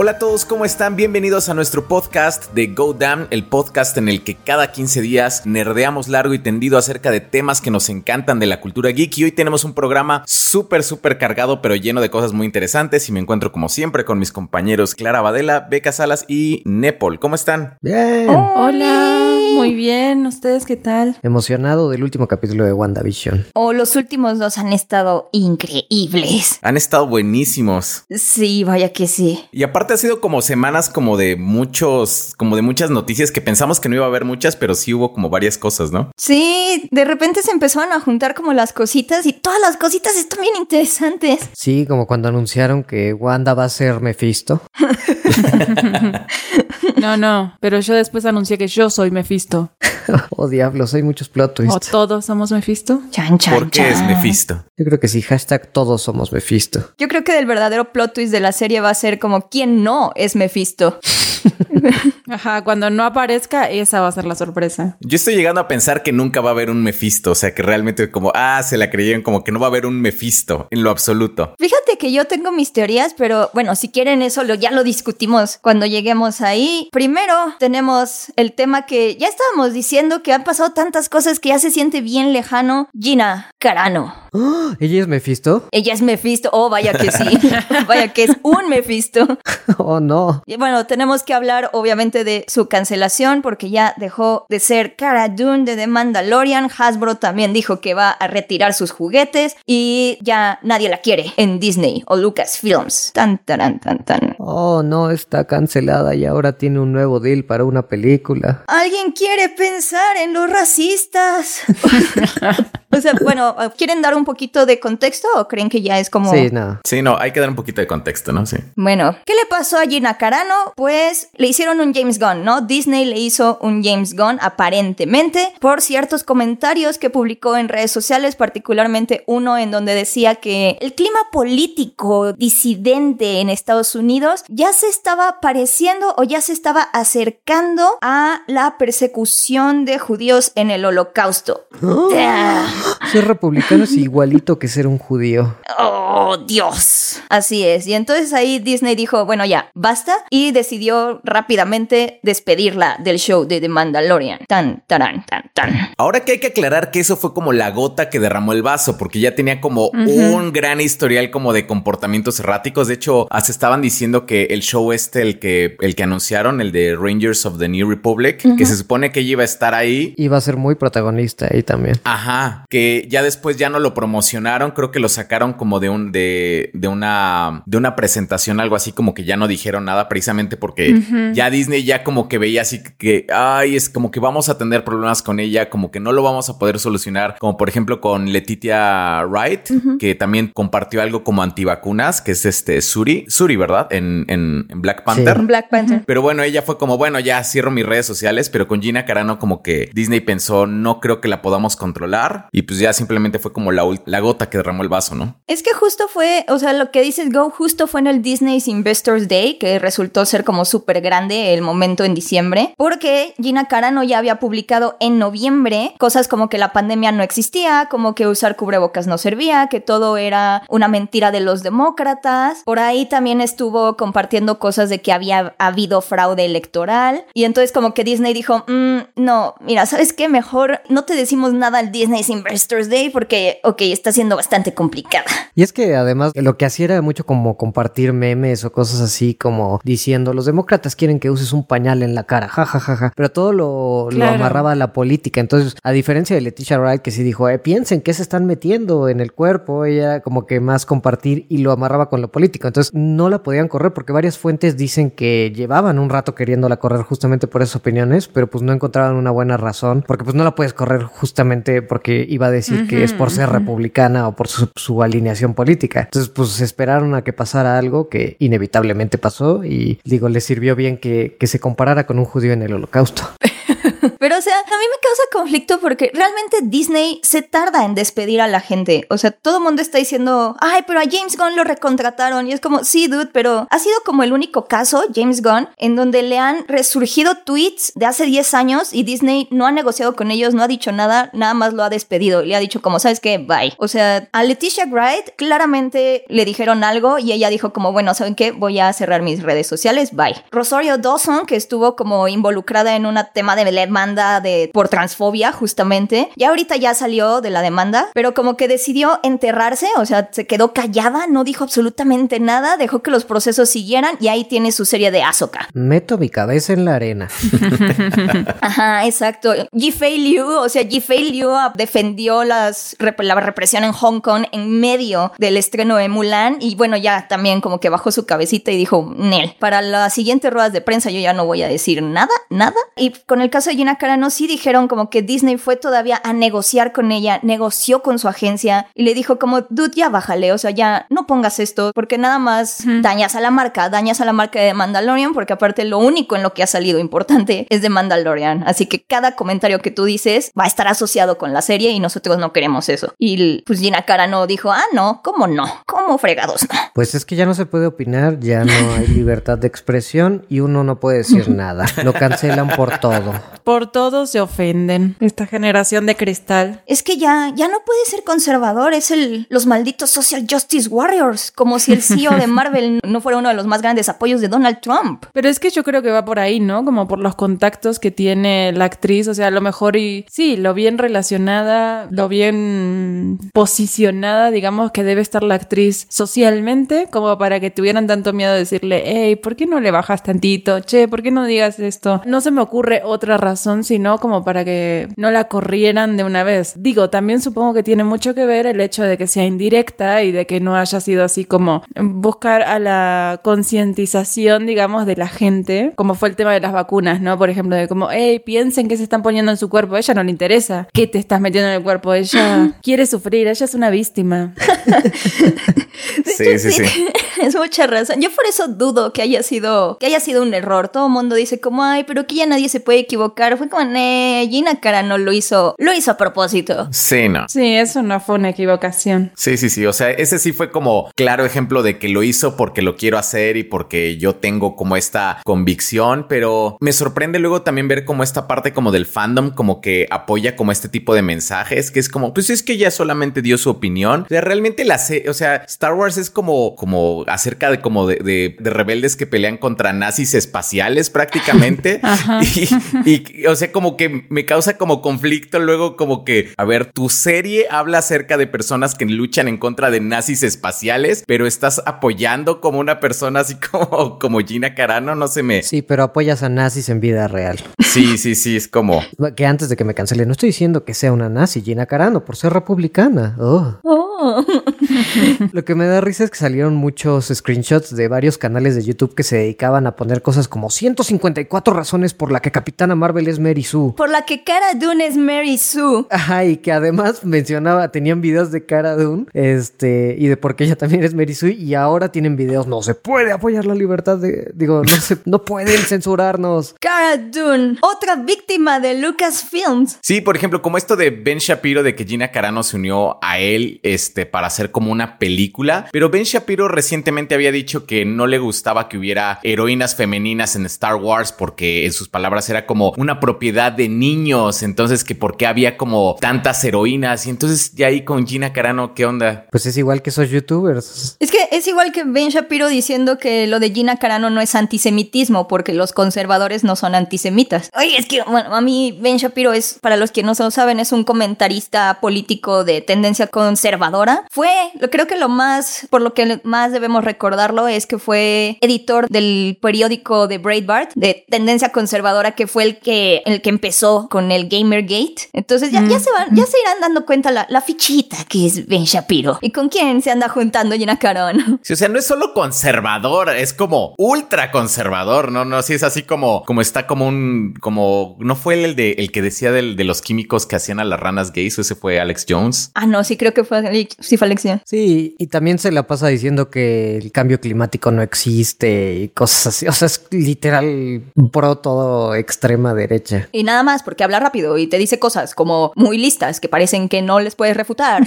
Hola a todos, ¿cómo están? Bienvenidos a nuestro podcast de Go Damn, el podcast en el que cada 15 días nerdeamos largo y tendido acerca de temas que nos encantan de la cultura geek. Y hoy tenemos un programa súper, súper cargado, pero lleno de cosas muy interesantes. Y me encuentro como siempre con mis compañeros Clara Badela, Beca Salas y Nepal. ¿Cómo están? Bien. Hola. Muy bien, ¿ustedes qué tal? Emocionado del último capítulo de WandaVision. Oh, los últimos dos han estado increíbles. Han estado buenísimos. Sí, vaya que sí. Y aparte ha sido como semanas como de muchos, como de muchas noticias que pensamos que no iba a haber muchas, pero sí hubo como varias cosas, ¿no? Sí, de repente se empezaron a juntar como las cositas y todas las cositas están bien interesantes. Sí, como cuando anunciaron que Wanda va a ser Mephisto. no, no, pero yo después anuncié que yo soy Mephisto. oh, diablos, hay muchos plot twists. ¿O todos somos Mephisto? Chan, chan, ¿Por qué es Mephisto? Yo creo que sí, hashtag todos somos Mephisto. Yo creo que el verdadero plot twist de la serie va a ser como quién no es Mephisto. Ajá, cuando no aparezca, esa va a ser la sorpresa. Yo estoy llegando a pensar que nunca va a haber un Mephisto, o sea, que realmente como, ah, se la creyeron como que no va a haber un Mephisto en lo absoluto. Fíjate que yo tengo mis teorías, pero bueno, si quieren eso lo, ya lo discutimos cuando lleguemos ahí. Primero tenemos el tema que ya estábamos diciendo que han pasado tantas cosas que ya se siente bien lejano. Gina Carano. ¿Ella es Mephisto? Ella es Mephisto. Oh, vaya que sí. vaya que es un Mephisto. oh, no. Y bueno, tenemos que hablar obviamente de su cancelación porque ya dejó de ser Cara Dune de The Mandalorian. Hasbro también dijo que va a retirar sus juguetes y ya nadie la quiere en Disney o Lucasfilms. Tan, tan, tan, tan. Oh, no, está cancelada y ahora tiene un nuevo deal para una película. ¿Alguien quiere pensar en los racistas? o sea, bueno, ¿quieren dar un poquito de contexto o creen que ya es como... Sí, no. Sí, no, hay que dar un poquito de contexto, ¿no? Sí. Bueno, ¿qué le pasó a Gina Carano? Pues le hicieron un James Gunn, ¿no? Disney le hizo un James Gunn aparentemente por ciertos comentarios que publicó en redes sociales, particularmente uno en donde decía que el clima político disidente en Estados Unidos ya se estaba pareciendo o ya se estaba acercando a la persecución de judíos en el holocausto. Ser republicano es igualito que ser un judío. Oh, Dios. Así es. Y entonces ahí Disney dijo, bueno, ya, basta. Y decidió rápidamente despedirla del show de The Mandalorian. Tan, tan, tan, tan. Ahora que hay que aclarar que eso fue como la gota que derramó el vaso, porque ya tenía como un gran historial como de comportamientos erráticos. De hecho, se estaban diciendo que el show este, el que, el que anunciaron, el de Rangers of the New Republic, que se supone que ella iba a estar ahí. Iba a ser muy protagonista ahí también. Ajá. Que ya después ya no lo promocionaron. Creo que lo sacaron como de un, de, de una, de una presentación, algo así como que ya no dijeron nada precisamente porque ya Disney ya como que veía así que, ay, es como que vamos a tener problemas con ella, como que no lo vamos a poder solucionar, como por ejemplo con Letitia Wright, que también compartió algo como antivacunas, que es este Suri, Suri, ¿verdad? En, en, Black Panther. Black Panther. Pero bueno, ella fue como, bueno, ya cierro mis redes sociales, pero con Gina Carano como que Disney pensó, no creo que la podamos controlar y pues ya simplemente fue como la, la gota que derramó el vaso, ¿no? Es que justo fue, o sea, lo que dices Go justo fue en el Disney's Investors Day, que resultó ser como súper grande el momento en diciembre, porque Gina Carano ya había publicado en noviembre cosas como que la pandemia no existía, como que usar cubrebocas no servía, que todo era una mentira de los demócratas. Por ahí también estuvo compartiendo cosas de que había habido fraude electoral. Y entonces como que Disney dijo, mm, no, mira, ¿sabes qué? Mejor no te decimos nada al Disney's Investors Day porque, ok, está siendo bastante complicada. Y es que además lo que hacía era mucho como compartir memes o cosas así como diciendo los demócratas quieren que uses un pañal en la cara, jajajaja. Pero todo lo, lo amarraba a la política. Entonces, a diferencia de Leticia Wright que sí dijo, eh, piensen qué se están metiendo en el cuerpo, ella como que más compartir y lo amarraba con lo político. Entonces, no la podían correr porque varias fuentes dicen que llevaban un rato queriéndola correr justamente por esas opiniones, pero pues no encontraban una buena razón porque pues no la puedes correr justamente porque iba a decir que es por ser republicana o por su, su alineación política. Entonces, pues esperaron a que pasara algo que inevitablemente pasó y digo, les sirvió bien que, que se comparara con un judío en el holocausto. Pero o sea, a mí me causa conflicto porque realmente Disney se tarda en despedir a la gente. O sea, todo el mundo está diciendo, ay, pero a James Gunn lo recontrataron. Y es como, sí, dude, pero ha sido como el único caso, James Gunn, en donde le han resurgido tweets de hace 10 años y Disney no ha negociado con ellos, no ha dicho nada, nada más lo ha despedido. Le ha dicho como, ¿sabes qué? Bye. O sea, a Leticia Wright claramente le dijeron algo y ella dijo como, bueno, ¿saben qué? Voy a cerrar mis redes sociales. Bye. Rosario Dawson, que estuvo como involucrada en un tema de demanda de, por transfobia, justamente. Y ahorita ya salió de la demanda, pero como que decidió enterrarse, o sea, se quedó callada, no dijo absolutamente nada, dejó que los procesos siguieran y ahí tiene su serie de Azoka. Meto mi cabeza en la arena. Ajá, exacto. Jifei Liu, o sea, Jifei Liu defendió las, la represión en Hong Kong en medio del estreno de Mulan y bueno, ya también como que bajó su cabecita y dijo, Nel, para las siguientes ruedas de prensa yo ya no voy a decir nada, nada. Y con el caso de Gina Carano sí dijeron como que Disney fue todavía a negociar con ella, negoció con su agencia y le dijo como, dude, ya bájale, o sea, ya no pongas esto porque nada más dañas a la marca, dañas a la marca de Mandalorian porque aparte lo único en lo que ha salido importante es de Mandalorian. Así que cada comentario que tú dices va a estar asociado con la serie y nosotros no queremos eso. Y pues Gina Carano dijo, ah, no, ¿cómo no? ¿Cómo fregados no? Pues es que ya no se puede opinar, ya no hay libertad de expresión y uno no puede decir nada. Lo cancelan por todo. Por todo se ofenden. Esta generación de cristal. Es que ya, ya no puede ser conservador, es el, los malditos Social Justice Warriors, como si el CEO de Marvel no fuera uno de los más grandes apoyos de Donald Trump. Pero es que yo creo que va por ahí, ¿no? Como por los contactos que tiene la actriz, o sea, a lo mejor y sí, lo bien relacionada, lo bien posicionada, digamos, que debe estar la actriz socialmente, como para que tuvieran tanto miedo de decirle, hey, ¿por qué no le bajas tantito? Che, ¿por qué no digas esto? No se me ocurre otra razón, sino como para que no la corrieran de una vez. Digo, también supongo que tiene mucho que ver el hecho de que sea indirecta y de que no haya sido así como buscar a la concientización, digamos, de la gente, como fue el tema de las vacunas, ¿no? Por ejemplo, de como, hey, piensen que se están poniendo en su cuerpo, a ella no le interesa qué te estás metiendo en el cuerpo, ella quiere sufrir, ella es una víctima. sí, sí, sí, Es mucha razón. Yo por eso dudo que haya sido que haya sido un error. Todo el mundo dice como, ay, pero que ya nadie se puede equivocar. Fue como, ne, Gina Carano lo hizo, lo hizo a propósito. Sí, no. Sí, eso no fue una equivocación. Sí, sí, sí. O sea, ese sí fue como claro ejemplo de que lo hizo porque lo quiero hacer y porque yo tengo como esta convicción, pero me sorprende luego también ver como esta parte como del fandom como que apoya como este tipo de mensajes, que es como, pues es que ella solamente dio su opinión. O sea, realmente la sé, o sea, Star Wars es como, como acerca de como de, de, de rebeldes que pelean contra nazis espaciales prácticamente. y, y, o sea, como que me causa como conflicto luego como que, a ver, tu serie habla acerca de personas que luchan en contra de nazis espaciales, pero estás apoyando como una persona así como, como Gina Carano, no se me... Sí, pero apoyas a nazis en vida real. Sí, sí, sí, es como... Que antes de que me cancele, no estoy diciendo que sea una nazi Gina Carano por ser republicana. Oh. Oh. Lo que me da risa es que salieron muchos screenshots de varios canales de YouTube que se dedicaban a poner cosas como 154 razones por la que Capitana Marvel es Mary Sue. Por la que Cara Dune es Mary Sue. Ajá, y que además mencionaba, tenían videos de Cara Dune, este, y de por qué ella también es Mary Sue, y ahora tienen videos, no se puede apoyar la libertad de, digo, no se, no pueden censurarnos. Cara Dune, otra víctima de Lucasfilms. Sí, por ejemplo, como esto de Ben Shapiro, de que Gina Carano se unió a él, este, para hacer como una película, pero Ben Shapiro recientemente había dicho que no le gustaba que hubiera heroínas femeninas en Star Wars porque en sus palabras era como una propiedad de niños, entonces que por qué había como tantas heroínas y entonces ya ahí con Gina Carano, ¿qué onda? Pues es igual que esos youtubers. Es que es igual que Ben Shapiro diciendo que lo de Gina Carano no es antisemitismo porque los conservadores no son antisemitas. Oye, es que bueno, a mí Ben Shapiro es, para los que no se lo saben, es un comentarista político de tendencia conservadora. Fue, creo que lo más, por lo que más debemos recordarlo es que fue editor del periódico de Breitbart de tendencia conservadora que fue el que el que empezó con el Gamergate. Entonces ya, ya se van, ya se irán dando cuenta la, la fichita que es Ben Shapiro y con quién se anda juntando Gina Carano. Sí, o sea, no es solo conservador, es como ultra conservador, no, no, sí es así como como está como un como no fue el de el que decía del, de los químicos que hacían a las ranas gays, o ese fue Alex Jones. Ah, no, sí creo que fue sí fue Sí, y también se la pasa diciendo que el cambio climático no existe y cosas así. O sea, es literal pro todo extrema derecha. Y nada más porque habla rápido y te dice cosas como muy listas que parecen que no les puedes refutar.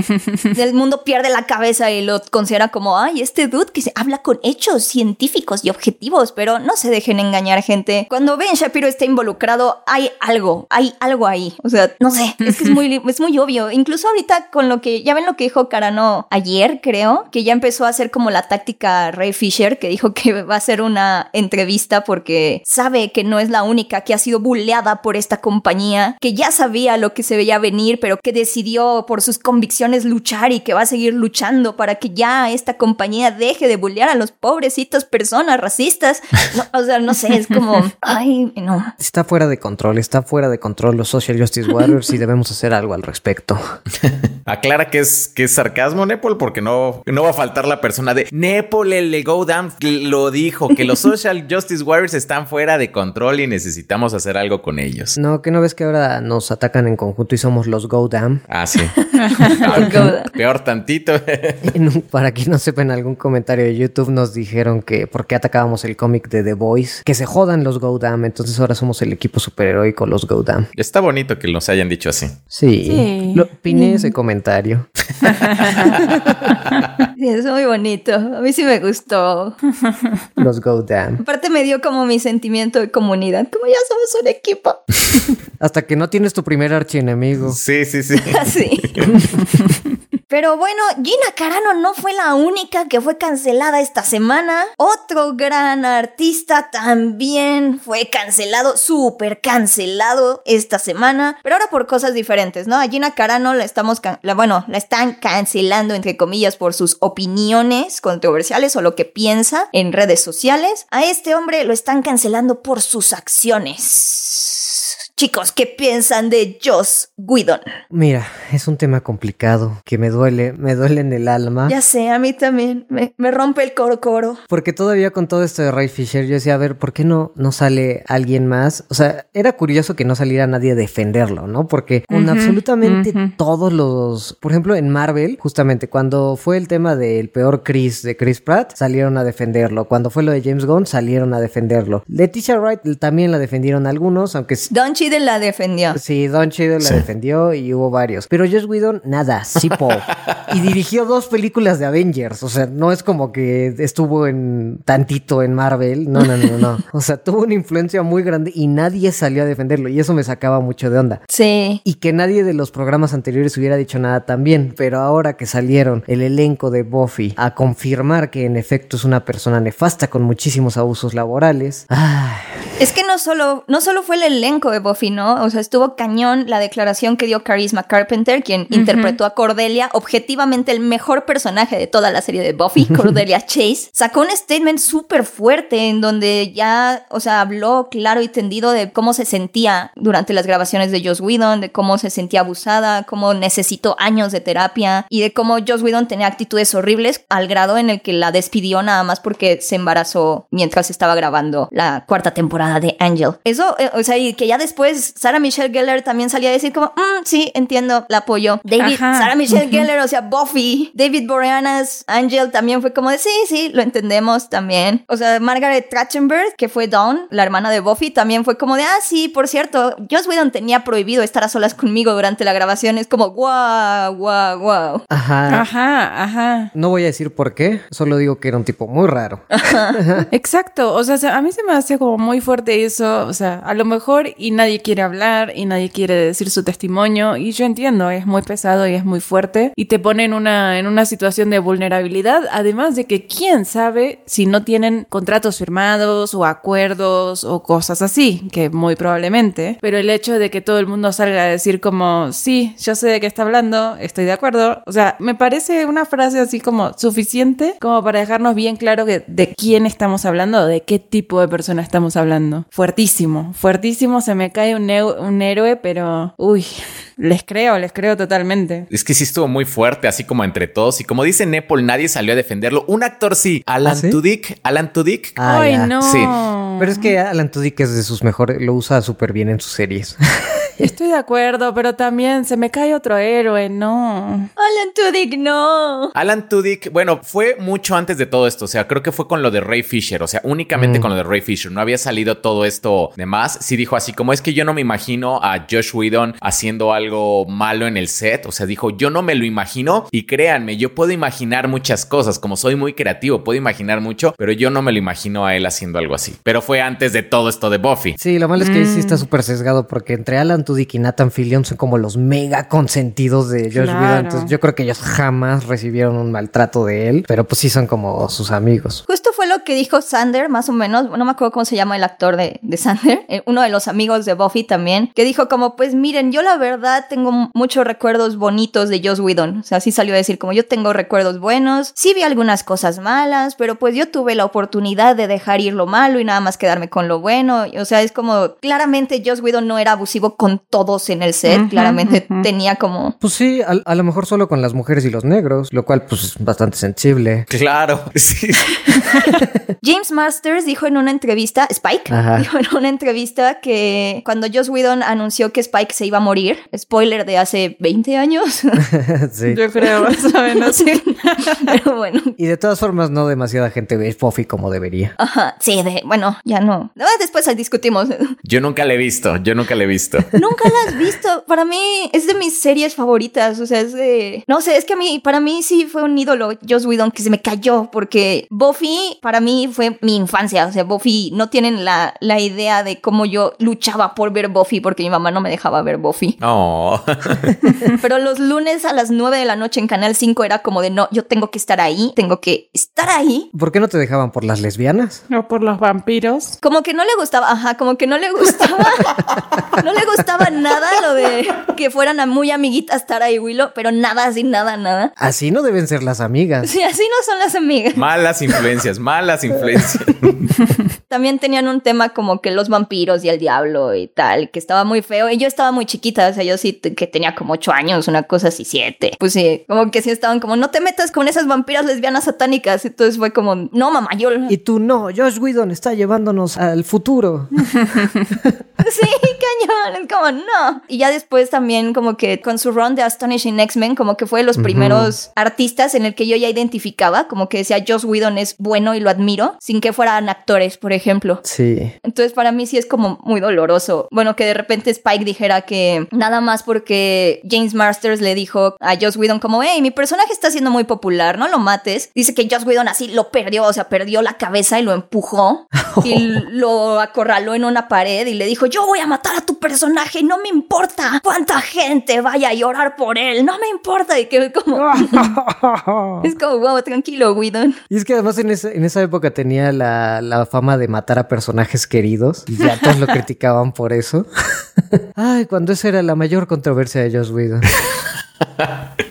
el mundo pierde la cabeza y lo considera como, ay, este dude que se habla con hechos científicos y objetivos, pero no se dejen engañar gente. Cuando Ben Shapiro está involucrado, hay algo, hay algo ahí. O sea, no sé, es que es muy, es muy obvio. Incluso ahorita con lo que, ya ven lo que dijo Carano ayer, creo, que ya empezó a hacer como la táctica Ray Fisher, que dijo que va a hacer una entrevista porque sabe que no es la única que ha sido bulleada por esta compañía, que ya sabía lo que se veía venir, pero que decidió por sus convicciones luchar y que va a seguir luchando para que ya esta compañía deje de bullear a los pobrecitos personas racistas. o sea, no sé, es como, ay, no. Está fuera de control, está fuera de control los Social Justice Warriors y debemos hacer algo al respecto. Aclara que es, que es sarcasmo, Nepal, porque no, no va a faltar la persona de Nepal, el Go Down lo dijo, que los Social Justice Warriors están fuera de control y necesitamos hacer algo con ellos. No, que no ves que ahora nos atacan en conjunto y somos los Go Down. Ah, sí. peor tantito. Para quien no sepa, en algún comentario de YouTube nos dijeron que por qué atacábamos el cómic de The Voice, que se jodan los Go Down, entonces ahora somos el equipo superheroico, los Go Down. Está bonito que nos hayan dicho así. Sí. sí. Lo, opiné ese comentario. Sí, es muy bonito. A mí sí me gustó. Los Go Down. Aparte me dio como mi sentimiento de comunidad, como ya somos un equipo. Hasta que no tienes tu primer archienemigo. Sí, sí, sí. sí. Pero bueno, Gina Carano no fue la única que fue cancelada esta semana. Otro gran artista también fue cancelado, súper cancelado esta semana. Pero ahora por cosas diferentes, ¿no? A Gina Carano la estamos, la, bueno, la están cancelando entre comillas por sus opiniones controversiales o lo que piensa en redes sociales. A este hombre lo están cancelando por sus acciones. Chicos, ¿qué piensan de Joss Whedon? Mira, es un tema complicado que me duele, me duele en el alma. Ya sé, a mí también, me, rompe el coro coro. Porque todavía con todo esto de Ray Fisher, yo decía, a ver, ¿por qué no, no sale alguien más? O sea, era curioso que no saliera nadie a defenderlo, ¿no? Porque con absolutamente todos los, por ejemplo, en Marvel, justamente cuando fue el tema del peor Chris de Chris Pratt, salieron a defenderlo. Cuando fue lo de James Gunn, salieron a defenderlo. Leticia Wright también la defendieron algunos, aunque... La defendió. Sí, Don Cheadle la defendió y hubo varios. Pero Josh Whedon, nada, sí, y dirigió dos películas de Avengers. O sea, no es como que estuvo en tantito en Marvel. No, no, no, no. O sea, tuvo una influencia muy grande y nadie salió a defenderlo. Y eso me sacaba mucho de onda. Sí. Y que nadie de los programas anteriores hubiera dicho nada también. Pero ahora que salieron el elenco de Buffy a confirmar que en efecto es una persona nefasta con muchísimos abusos laborales. Es que no solo, no solo fue el elenco de Buffy ¿no? O sea, estuvo cañón la declaración que dio Charisma Carpenter, quien interpretó a Cordelia, objetivamente el mejor personaje de toda la serie de Buffy, Cordelia Chase. Sacó un statement súper fuerte en donde ya, o sea, habló claro y tendido de cómo se sentía durante las grabaciones de Joss Whedon, de cómo se sentía abusada, cómo necesitó años de terapia y de cómo Joss Whedon tenía actitudes horribles al grado en el que la despidió nada más porque se embarazó mientras estaba grabando la cuarta temporada de Angel. Eso, eh, o sea, y que ya después Sarah Michelle Gellar también salía a decir como, mm, sí, entiendo, la apoyo. David, Sarah Michelle Gellar, o sea, Buffy, David Boreanaz, Angel también fue como de, sí, sí, lo entendemos también. O sea, Margaret Trachtenberg, que fue Dawn, la hermana de Buffy, también fue como de, ah, sí, por cierto, Joss Whedon tenía prohibido estar a solas conmigo durante la grabación. Es como, wow, wow, wow. Ajá. Ajá, ajá. No voy a decir por qué, solo digo que era un tipo muy raro. Exacto, o sea, a mí se me hace como muy fuerte eso, o sea, a lo mejor y nadie quiere hablar y nadie quiere decir su testimonio. Y yo entiendo, es muy pesado y es muy fuerte. Y te pone en una, en una situación de vulnerabilidad, además de que quién sabe si no tienen contratos firmados o acuerdos o cosas así, que muy probablemente, pero el hecho de que todo el mundo salga a decir como, sí, yo sé de qué está hablando, estoy de acuerdo, o sea, me parece una frase así como suficiente como para dejarnos bien claro que de quién estamos hablando, de qué tipo de persona estamos hablando. Fuertísimo, fuertísimo, se me cae un, héroe, pero uy, les creo, les creo totalmente. Es que sí estuvo muy fuerte, así como entre todos. Y como dice Nepal, nadie salió a defenderlo. Un actor sí, Alan ¿Ah, Tudyk. Alan Tudyk. Ay, no. Sí. Pero es que Alan Tudyk es de sus mejores, lo usa súper bien en sus series. Estoy de acuerdo, pero también se me cae otro héroe, no. Alan Tudyk, no. Alan Tudyk, bueno, fue mucho antes de todo esto, o sea, creo que fue con lo de Ray Fisher, o sea, únicamente mm. con lo de Ray Fisher, no había salido todo esto de más. Sí dijo así, como es que yo no me imagino a Josh Whedon haciendo algo malo en el set, o sea, dijo, yo no me lo imagino y créanme, yo puedo imaginar muchas cosas, como soy muy creativo, puedo imaginar mucho, pero yo no me lo imagino a él haciendo algo así. Pero fue antes de todo esto de Buffy. Sí, lo malo es que sí está mm. súper sesgado porque entre Alan Tudyk y Nathan Fillion son como los mega consentidos de Josh Whedon, entonces yo creo que ellos jamás recibieron un maltrato de él, pero pues sí son como sus amigos. Justo fue lo que dijo Sander, más o menos, no me acuerdo cómo se llama el actor de, de Sander, eh, uno de los amigos de Buffy también, que dijo como, pues miren, yo la verdad tengo muchos recuerdos bonitos de Josh Whedon, o sea, sí salió a decir como yo tengo recuerdos buenos, sí vi algunas cosas malas, pero pues yo tuve la oportunidad de dejar ir lo malo y nada más quedarme con lo bueno, o sea, es como, claramente Josh Whedon no era abusivo con todos en el set, claramente tenía como... Pues sí, a, lo mejor solo con las mujeres y los negros, lo cual pues es bastante sensible. Claro, sí. James Masters dijo en una entrevista, Spike, dijo en una entrevista que cuando Joss Whedon anunció que Spike se iba a morir, spoiler de hace 20 años. sí. Yo creo, más o menos, sí. Pero bueno. Y de todas formas, no demasiada gente ve Buffy como debería. Ajá, sí, de, bueno, ya no. Después discutimos. Yo nunca la he visto, yo nunca la he visto. Nunca la has visto. Para mí es de mis series favoritas, o sea, es de... No sé, es que a mí, para mí sí fue un ídolo Joss Whedon que se me cayó porque Buffy para mí fue mi infancia. O sea, Buffy, no tienen la, la idea de cómo yo luchaba por ver Buffy porque mi mamá no me dejaba ver Buffy. Oh. Pero los lunes a las 9 de la noche en Canal 5 era como de no, yo tengo que estar ahí, tengo que estar ahí. ¿Por qué no te dejaban por las lesbianas? O por los vampiros. Como que no le gustaba, ajá, como que no le gustaba. no le gustaba nada lo de que fueran a muy amiguitas Tara y Willow, pero nada así, nada, nada. Así no deben ser las amigas. Sí, así no son las amigas. Malas influencias, malas influencias. También tenían un tema como que los vampiros y el diablo y tal, que estaba muy feo. Y yo estaba muy chiquita, o sea, yo sí que tenía como ocho años, una cosa así, siete. Pues sí, como que sí estaban como, no te metas con esas vampiras lesbianas satánicas. Entonces fue como, no, mamá, yo... Y tú no, Josh Whedon está llevándonos al futuro. sí, cañón, es como, no. Y ya después también como que con su run de Astonishing X-Men, como que fue de los primeros artistas en el que yo ya identificaba, como que decía, Josh Whedon es bueno y lo admiro, sin que fueran actores, por ejemplo. Sí. Entonces para mí sí es como muy doloroso. Bueno, que de repente Spike dijera que nada más porque James Masters le dijo a Joss Whedon como, hey, mi personaje está siendo muy popular, no lo mates. Dice que Joss Whedon así lo perdió, o sea, perdió la cabeza y lo empujó y lo acorraló en una pared y le dijo, yo voy a matar a tu personaje, no me importa cuánta gente vaya a llorar por él, no me importa. Y que como... es como, wow, tranquilo, Whedon. Y es que además en esa, en esa época tenía la, la fama de matar a personajes queridos y ya todos lo criticaban por eso. Ay, cuando esa era la mayor controversia de Joss Whedon.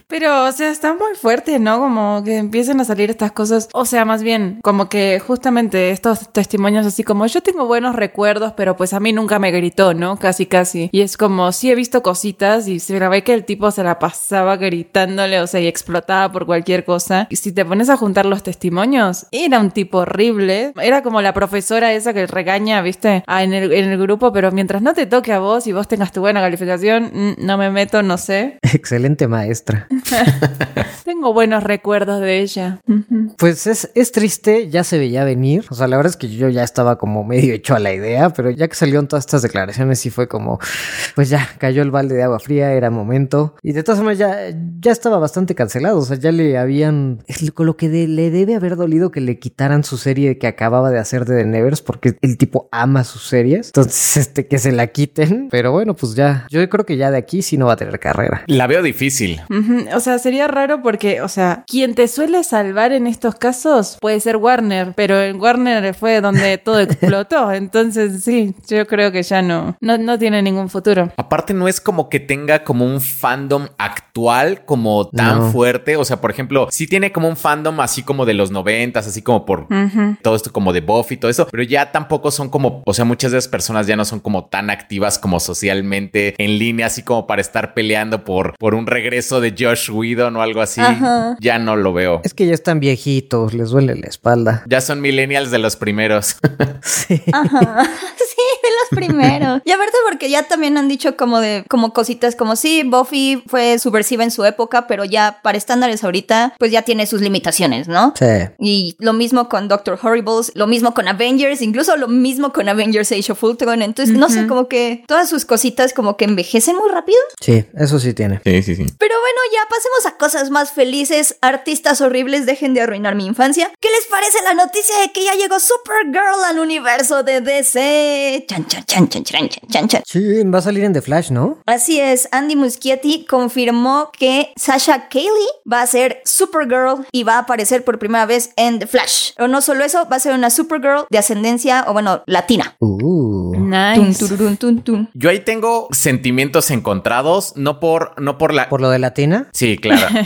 Pero, o sea, está muy fuerte, ¿no? Como que empiecen a salir estas cosas. O sea, más bien, como que justamente estos testimonios así como yo tengo buenos recuerdos, pero pues a mí nunca me gritó, ¿no? Casi, casi. Y es como, sí he visto cositas y se ve que el tipo se la pasaba gritándole, o sea, y explotaba por cualquier cosa. Y si te pones a juntar los testimonios, era un tipo horrible. Era como la profesora esa que regaña, ¿viste? Ah, en, el, en el grupo, pero mientras no te toque a vos y vos tengas tu buena calificación, mm, no me meto, no sé. Excelente maestra. Tengo buenos recuerdos de ella. Pues es, es triste, ya se veía venir. O sea, la verdad es que yo ya estaba como medio hecho a la idea, pero ya que salieron todas estas declaraciones, sí fue como, pues ya cayó el balde de agua fría, era momento. Y de todas formas, ya, ya estaba bastante cancelado. O sea, ya le habían. Con lo que le debe haber dolido que le quitaran su serie que acababa de hacer de The Nevers, porque el tipo ama sus series. Entonces, este, que se la quiten. Pero bueno, pues ya. Yo creo que ya de aquí sí no va a tener carrera. La veo difícil. O sea, sería raro porque, o sea, quien te suele salvar en estos casos puede ser Warner, pero en Warner fue donde todo explotó. Entonces, sí, yo creo que ya no, no, tiene ningún futuro. Aparte, no es como que tenga como un fandom actual como tan fuerte. O sea, por ejemplo, sí tiene como un fandom así como de los noventas, así como por todo esto como de Buffy y todo eso, pero ya tampoco son como, o sea, muchas de esas personas ya no son como tan activas como socialmente en línea, así como para estar peleando por, por un regreso de Josh Whedon o algo así, ya no lo veo. Es que ya están viejitos, les duele la espalda. Ya son millennials de los primeros. sí. Ajá. Sí, primero. Y aparte porque ya también han dicho como de, como cositas como sí, Buffy fue subversiva en su época, pero ya para estándares ahorita, pues ya tiene sus limitaciones, ¿no? Sí. Y lo mismo con Doctor Horribles, lo mismo con Avengers, incluso lo mismo con Avengers Age of Ultron. Entonces, no sé, como que todas sus cositas como que envejecen muy rápido. Sí, eso sí tiene. Sí, sí, sí. Pero bueno, ya pasemos a cosas más felices. Artistas horribles, dejen de arruinar mi infancia. ¿Qué les parece la noticia de que ya llegó Supergirl al universo de DC? Chan, chan, chan, chan, chan, chan, chan, chan. Sí, va a salir en The Flash, ¿no? Así es, Andy Muschietti confirmó que Sasha Cayley va a ser Supergirl y va a aparecer por primera vez en The Flash. O no solo eso, va a ser una Supergirl de ascendencia, o bueno, latina. Uh. Tun, Nice. tururun, tun, tun. Yo ahí tengo sentimientos encontrados, no por, no por la. ¿Por lo de Latina? Sí, claro.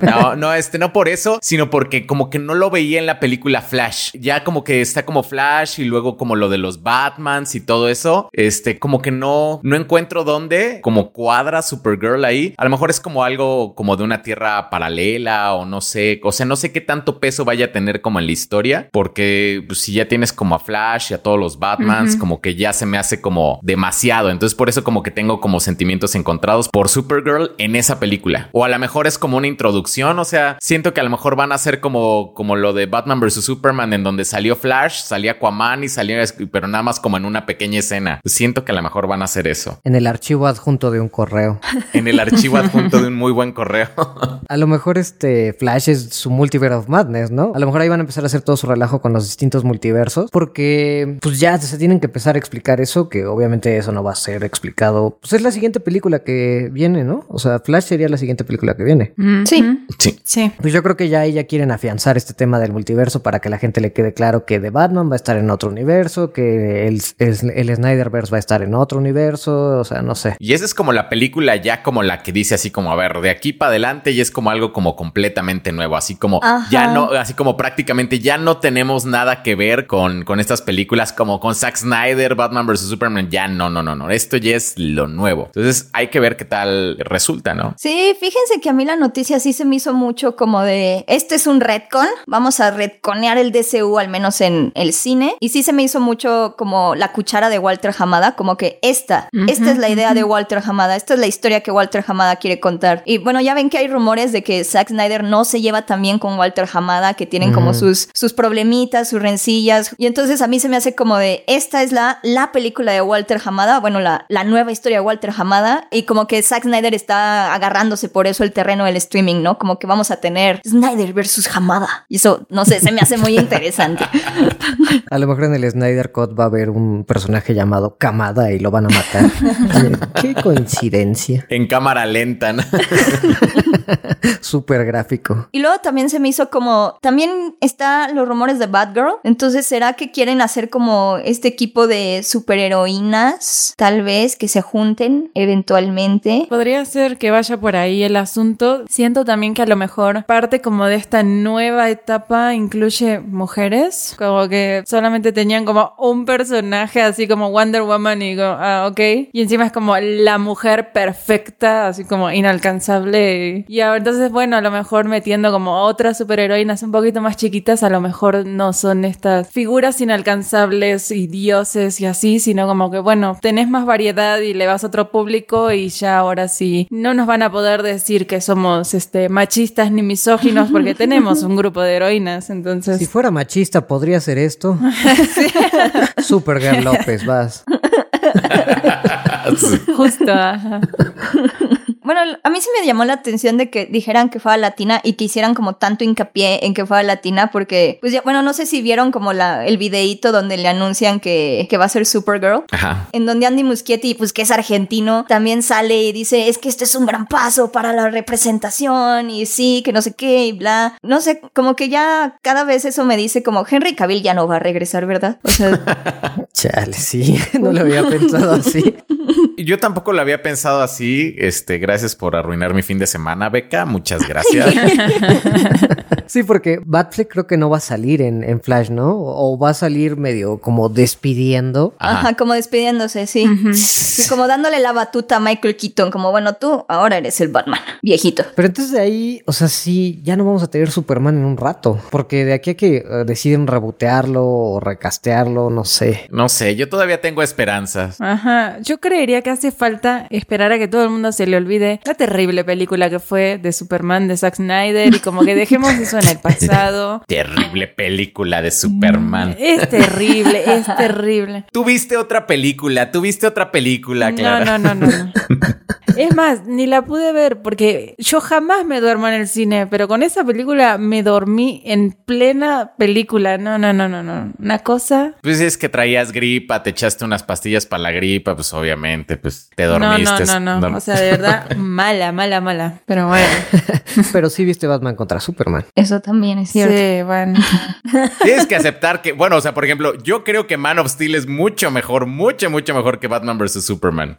No, no, este, no por eso, sino porque como que no lo veía en la película Flash. Ya como que está como Flash y luego como lo de los Batmans y todo eso. Este, como que no, no encuentro dónde como cuadra Supergirl ahí. A lo mejor es como algo como de una tierra paralela o no sé. O sea, no sé qué tanto peso vaya a tener como en la historia, porque pues, si ya tienes como a Flash y a todos los Batmans, como que ya se me hace como demasiado. Entonces por eso como que tengo como sentimientos encontrados por Supergirl en esa película. O a lo mejor es como una introducción, o sea, siento que a lo mejor van a ser como, como lo de Batman vs. Superman en donde salió Flash, salía Aquaman y salía, pero nada más como en una pequeña escena. Siento que a lo mejor van a hacer eso. En el archivo adjunto de un correo. En el archivo adjunto de un muy buen correo. A lo mejor este Flash es su multiverse of madness, ¿no? A lo mejor ahí van a empezar a hacer todo su relajo con los distintos multiversos, porque pues ya se tienen que empezar a explicar eso, que obviamente eso no va a ser explicado. Pues es la siguiente película que viene, ¿no? O sea, Flash sería la siguiente película que viene. Ujú. Sí. sí. Sí. Pues yo creo que ya ahí ya quieren afianzar este tema del multiverso para que la gente le quede claro que The Batman va a estar en otro universo, que el, el, el Snyderverse va a estar en otro universo, o sea, no sé. Y esa es como la película ya como la que dice así como, a ver, de aquí para adelante y es como algo como completamente nuevo, así como Ajá. ya no, así como prácticamente ya no tenemos nada que ver con, con estas películas como con Zack Snyder, Batman vs. Superman, ya no, no, no, no, esto ya es lo nuevo. Entonces hay que ver qué tal resulta, ¿no? Sí, fíjense que a mí la noticia sí se me hizo mucho como de, este es un retcon, vamos a retconear el DCU al menos en el cine, y sí se me hizo mucho como la cuchara de Walter Hamada, como que esta, esta es la idea de Walter Hamada, esta es la historia que Walter Hamada quiere contar. Y bueno, ya ven que hay rumores de que Zack Snyder no se lleva tan bien con Walter Hamada, que tienen como sus, sus problemitas, sus rencillas, y entonces a mí se me hace como de, esta es la, la película de Walter Hamada, bueno, la, la nueva historia de Walter Hamada, y como que Zack Snyder está agarrándose por eso el terreno del streaming, ¿no? Como que vamos a tener Snyder versus Hamada. Y eso, no sé, se me hace muy interesante. A lo mejor en el Snyder Cut va a haber un personaje llamado Kamada y lo van a matar. Qué coincidencia. En cámara lenta, ¿no? Súper gráfico. Y luego también se me hizo como, también está los rumores de Batgirl, entonces ¿será que quieren hacer como este equipo de superheroínas, tal vez, que se junten eventualmente? Podría ser que vaya por ahí el asunto. Siento también que a lo mejor parte como de esta nueva etapa incluye mujeres, como que solamente tenían como un personaje así como Wonder Woman y go, ah, ok. Y encima es como la mujer perfecta, así como inalcanzable. Y ahora entonces, bueno, a lo mejor metiendo como otras superheroínas un poquito más chiquitas, a lo mejor no son estas figuras inalcanzables y dioses y así, sino como que, bueno, tenés más variedad y le vas a otro público y ya ahora sí, no nos van a poder decir que somos este machistas ni misóginos porque tenemos un grupo de heroínas, entonces... Si fuera machista, ¿podría ser esto? Supergirl López, vas. Justo, ajá. Bueno, a mí sí me llamó la atención de que dijeran que fuera latina y que hicieran como tanto hincapié en que fuera latina porque, pues ya, bueno, no sé si vieron como la, el videíto donde le anuncian que, que va a ser Supergirl. Ajá. En donde Andy Muschietti, pues que es argentino, también sale y dice, es que este es un gran paso para la representación y sí, que no sé qué y bla. No sé, como que ya cada vez eso me dice como Henry Cavill ya no va a regresar, ¿verdad? O sea, Chale, sí, no lo había pensado así. Yo tampoco lo había pensado así. Este, gracias por arruinar mi fin de semana, Beca. Muchas gracias. sí, porque Batfleck creo que no va a salir en, en Flash, ¿no? O va a salir medio como despidiendo. Ajá, como despidiéndose, sí. sí. Como dándole la batuta a Michael Keaton, como bueno, tú ahora eres el Batman, viejito. Pero entonces de ahí, o sea, sí, ya no vamos a tener Superman en un rato, porque de aquí a que eh, deciden rebotearlo o recastearlo, no sé. No sé, yo todavía tengo esperanzas. Ajá, yo creería que hace falta esperar a que todo el mundo se le olvide la terrible película que fue de Superman de Zack Snyder y como que dejemos eso en el pasado. terrible película de Superman. Es terrible, es terrible. Tuviste otra película, tuviste otra película, claro. No, no, no, no. Es más, ni la pude ver porque yo jamás me duermo en el cine, pero con esa película me dormí en plena película. No, no, no, no, no. Una cosa. Pues es que traías gripa, te echaste unas pastillas para la gripa, pues obviamente, pues te dormiste. No, no, no, no. O sea, de verdad, mala, mala, mala. Pero bueno. pero sí viste Batman contra Superman. Eso también es cierto. Sí, bueno. Tienes que aceptar que, bueno, o sea, por ejemplo, yo creo que Man of Steel es mucho mejor, mucho, mucho mejor que Batman vs. Superman.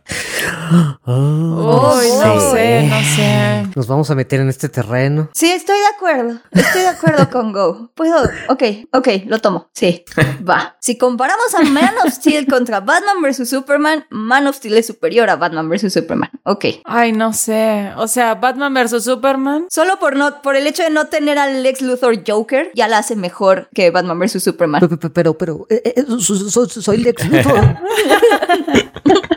Oh, no sé, no sé. Nos vamos a meter en este terreno. Sí, estoy de acuerdo. Estoy de acuerdo con Go. Puedo, ok, ok, lo tomo. Sí, va. Si comparamos a Man of Steel contra Batman vs. Superman, Man of Steel es superior a Batman vs. Superman. Ok. Ay, no sé. O sea, Batman vs. Superman. Solo por, no, por el hecho de no tener al Lex Luthor Joker, ya la hace mejor que Batman vs. Superman. Pero, pero, pero, eh, eh, soy Lex Luthor.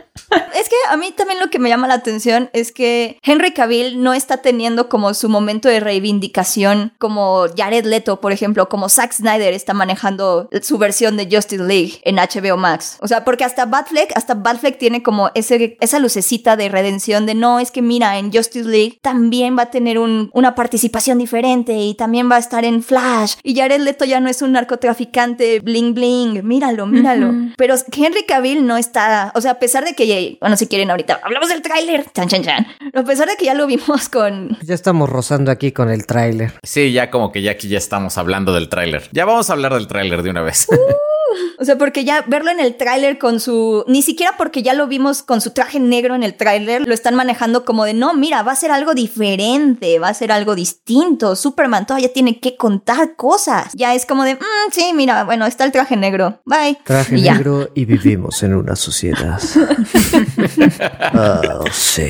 A mí también lo que me llama la atención es que Henry Cavill no está teniendo como su momento de reivindicación como Jared Leto, por ejemplo, como Zack Snyder está manejando su versión de Justice League en HBO Max. O sea, porque hasta Batfleck, hasta Batfleck tiene como ese, esa lucecita de redención de no, es que mira, en Justice League también va a tener una participación diferente y también va a estar en Flash. Y Jared Leto ya no es un narcotraficante bling bling, míralo, míralo. Pero Henry Cavill no está, o sea, a pesar de que bueno, si quieren ahorita, hablamos del tráiler. Chan, chan, chan. A pesar de que ya lo vimos con... Ya estamos rozando aquí con el tráiler. Sí, ya como que ya aquí ya estamos hablando del tráiler. Ya vamos a hablar del tráiler de una vez. Uh. O sea, porque ya verlo en el tráiler con su... Ni siquiera porque ya lo vimos con su traje negro en el tráiler, lo están manejando como de, no, mira, va a ser algo diferente, va a ser algo distinto. Superman todavía tiene que contar cosas. Ya es como de, mm, sí, mira, bueno, está el traje negro. Bye. Traje negro y vivimos en una sociedad. oh, sí.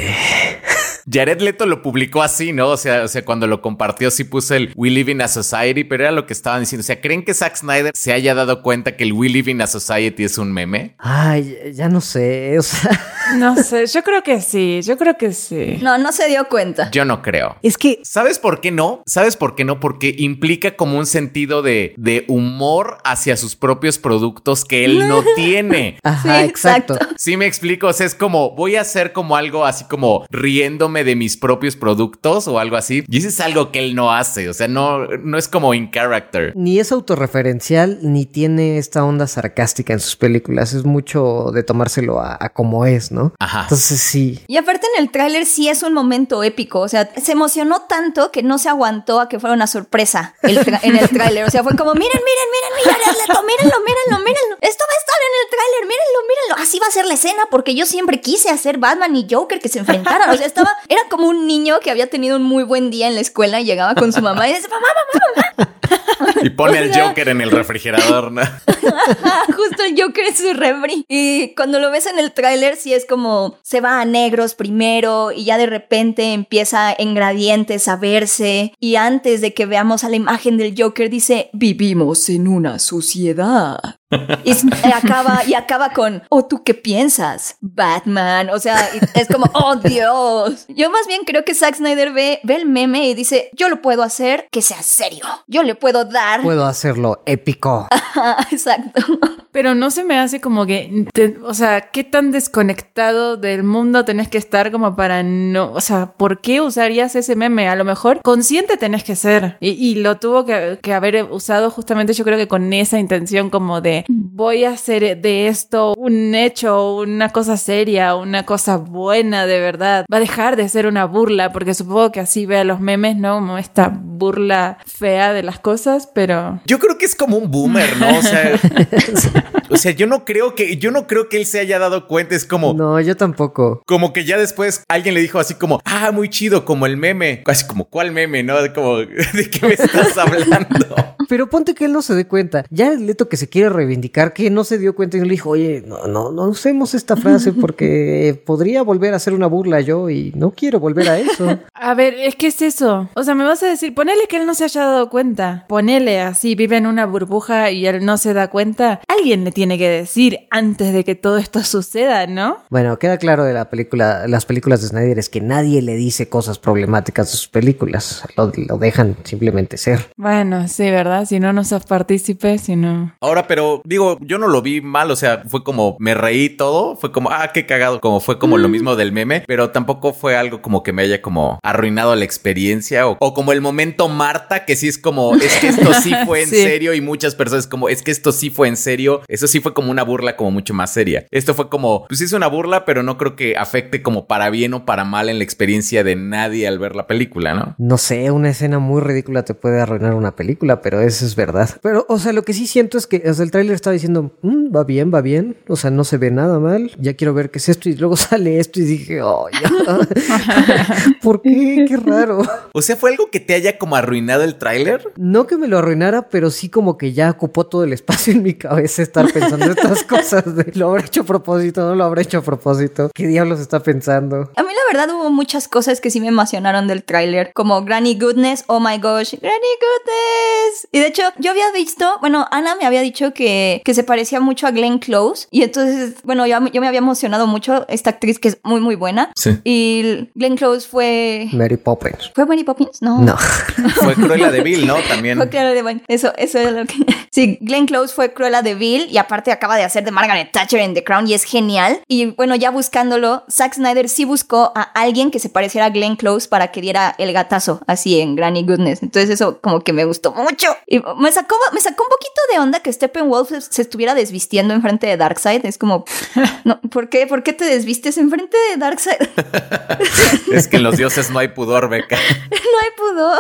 Jared Leto lo publicó así, ¿no? O sea, o sea, cuando lo compartió sí puso el We Live in a Society, pero era lo que estaban diciendo. O sea, ¿creen que Zack Snyder se haya dado cuenta que el We Live in a Society es un meme? Ay, ya no sé, o sea... No sé, yo creo que sí, yo creo que sí. No, no se dio cuenta. Yo no creo. Es que... ¿Sabes por qué no? ¿Sabes por qué no? Porque implica como un sentido de, de humor hacia sus propios productos que él no tiene. Ajá, exacto. Sí me explico, o sea, es como voy a hacer como algo así como riéndome de mis propios productos o algo así. Y eso es algo que él no hace, o sea, no, no es como in character. Ni es autorreferencial, ni tiene esta onda sarcástica en sus películas. Es mucho de tomárselo a, como es, ¿no? Ajá. Entonces sí. Y aparte en el tráiler sí es un momento épico, o sea, se emocionó tanto que no se aguantó a que fuera una sorpresa en el tráiler. O sea, fue como, miren, miren, miren, miren, mírenlo, mírenlo, mírenlo. Esto va a estar en el tráiler, mírenlo, mírenlo. Así va a ser la escena porque yo siempre quise hacer Batman y Joker que se enfrentaran. O sea, estaba, era como un niño que había tenido un muy buen día en la escuela y llegaba con su mamá y decía, mamá, mamá, mamá. Y pone el Joker en el refrigerador, ¿no? Justo el Joker en su refri. Y cuando lo ves en el tráiler, sí es como se va a negros primero y ya de repente empieza en gradientes a verse. Y antes de que veamos a la imagen del Joker, dice: Vivimos en una sociedad. Y acaba, y acaba con, ¿o oh, tú qué piensas? Batman. O sea, es como, oh Dios. Yo más bien creo que Zack Snyder ve, ve el meme y dice, yo lo puedo hacer que sea serio. Yo le puedo dar. Puedo hacerlo épico. Exacto. Pero no se me hace como que, o sea, ¿qué tan desconectado del mundo tenés que estar como para no, o sea, ¿por qué usarías ese meme? A lo mejor consciente tenés que ser. Y, lo tuvo que, que haber usado justamente yo creo que con esa intención como de voy a hacer de esto un hecho, una cosa seria, una cosa buena de verdad. Va a dejar de ser una burla, porque supongo que así ve a los memes, ¿no? Como esta burla fea de las cosas, pero... Yo creo que es como un boomer, ¿no? O sea, o sea, yo no creo que, yo no creo que él se haya dado cuenta, es como... No, yo tampoco. Como que ya después alguien le dijo así como, ah, muy chido, como el meme. Casi como, ¿cuál meme? ¿No? Como, ¿de qué me estás hablando? Pero ponte que él no se dé cuenta. Ya el Leto que se quiere reivindicar, que no se dio cuenta y le dijo, oye, no, no, no usemos esta frase porque podría volver a hacer una burla yo y no quiero volver a eso. A ver, es que es eso. O sea, me vas a decir, ponele que él no se haya dado cuenta. Ponele así, vive en una burbuja y él no se da cuenta. Alguien le tiene que decir antes de que todo esto suceda, ¿no? Bueno, queda claro de la película, las películas de Snyder es que nadie le dice cosas problemáticas a sus películas. Lo, lo dejan simplemente ser. Bueno, sí, ¿verdad? Si no, no sos partícipe, si no. Ahora, pero digo, yo no lo vi mal, o sea, fue como me reí todo, fue como, ah, qué cagado, como fue como lo mm. mismo del meme, pero tampoco fue algo como que me haya como arruinado la experiencia o, como el momento Marta, que sí es como, es que esto sí fue en serio y muchas personas como, es que esto sí fue en serio, eso sí fue como una burla como mucho más seria. Esto fue como, pues es una burla, pero no creo que afecte como para bien o para mal en la experiencia de nadie al ver la película, ¿no? No sé, una escena muy ridícula te puede arruinar una película, pero eso es verdad. Pero, o sea, lo que sí siento es que, o sea, el tráiler estaba diciendo, mm, va bien, va bien, o sea, no se ve nada mal, ya quiero ver qué es esto, y luego sale esto y dije, oh, ¿por qué? Qué raro. O sea, ¿fue algo que te haya como arruinado el tráiler? No que me lo arruinara, pero sí como que ya ocupó todo el espacio en mi cabeza estar pensando estas cosas de lo habrá hecho a propósito, no lo habrá hecho a propósito. ¿Qué diablos está pensando? A mí la verdad hubo muchas cosas que sí me emocionaron del tráiler, como Granny Goodness, oh my gosh, Granny Goodness. Y de hecho, yo había visto, bueno, Ana me había dicho que, que se parecía mucho a Glenn Close. Y entonces, bueno, yo, yo me había emocionado mucho esta actriz que es muy, muy buena. Sí. Y Glenn Close fue. Mary Poppins. ¿Fue Mary Poppins? No. No. fue Cruella de Vil, ¿no? También. Fue de. Eso, eso es lo que. Sí, Glenn Close fue Cruella de Vil y aparte acaba de hacer de Margaret Thatcher en The Crown y es genial. Y bueno, ya buscándolo, Zack Snyder sí buscó a alguien que se pareciera a Glenn Close para que diera el gatazo así en Granny Goodness. Entonces eso como que me gustó mucho. Y me sacó, me sacó un poquito de onda que Steppenwolf se, estuviera desvistiendo enfrente de Darkseid. Es como, no, ¿por qué? ¿Por qué te desvistes enfrente de Darkseid? es que en los dioses no hay pudor, Beca. no hay pudor.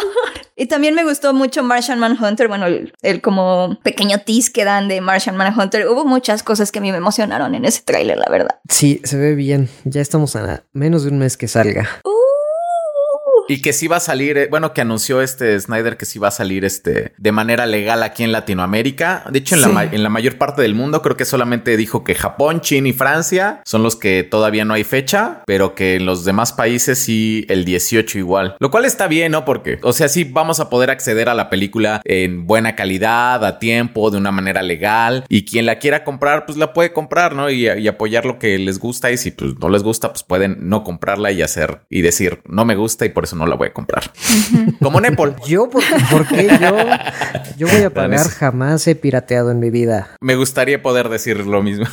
Y también me gustó mucho Martian Manhunter. Bueno, el, el como pequeño tease que dan de Martian Manhunter. Hubo muchas cosas que a mí me emocionaron en ese tráiler, la verdad. Sí, se ve bien. Ya estamos a menos de un mes que salga. Y que sí va a salir, eh, bueno, que anunció este Snyder que sí va a salir este de manera legal aquí en Latinoamérica. De hecho, en, la, en la mayor parte del mundo creo que solamente dijo que Japón, China y Francia son los que todavía no hay fecha, pero que en los demás países sí el 18 igual. Lo cual está bien, ¿no? Porque, o sea, sí vamos a poder acceder a la película en buena calidad, a tiempo, de una manera legal. Y quien la quiera comprar, pues la puede comprar, ¿no? Y, y apoyar lo que les gusta. Y si pues, no les gusta, pues pueden no comprarla y hacer y decir, no me gusta y por eso no la voy a comprar. Como Nepal. Yo, ¿por, qué yo? Yo voy a pagar, jamás he pirateado en mi vida. Me gustaría poder decir lo mismo.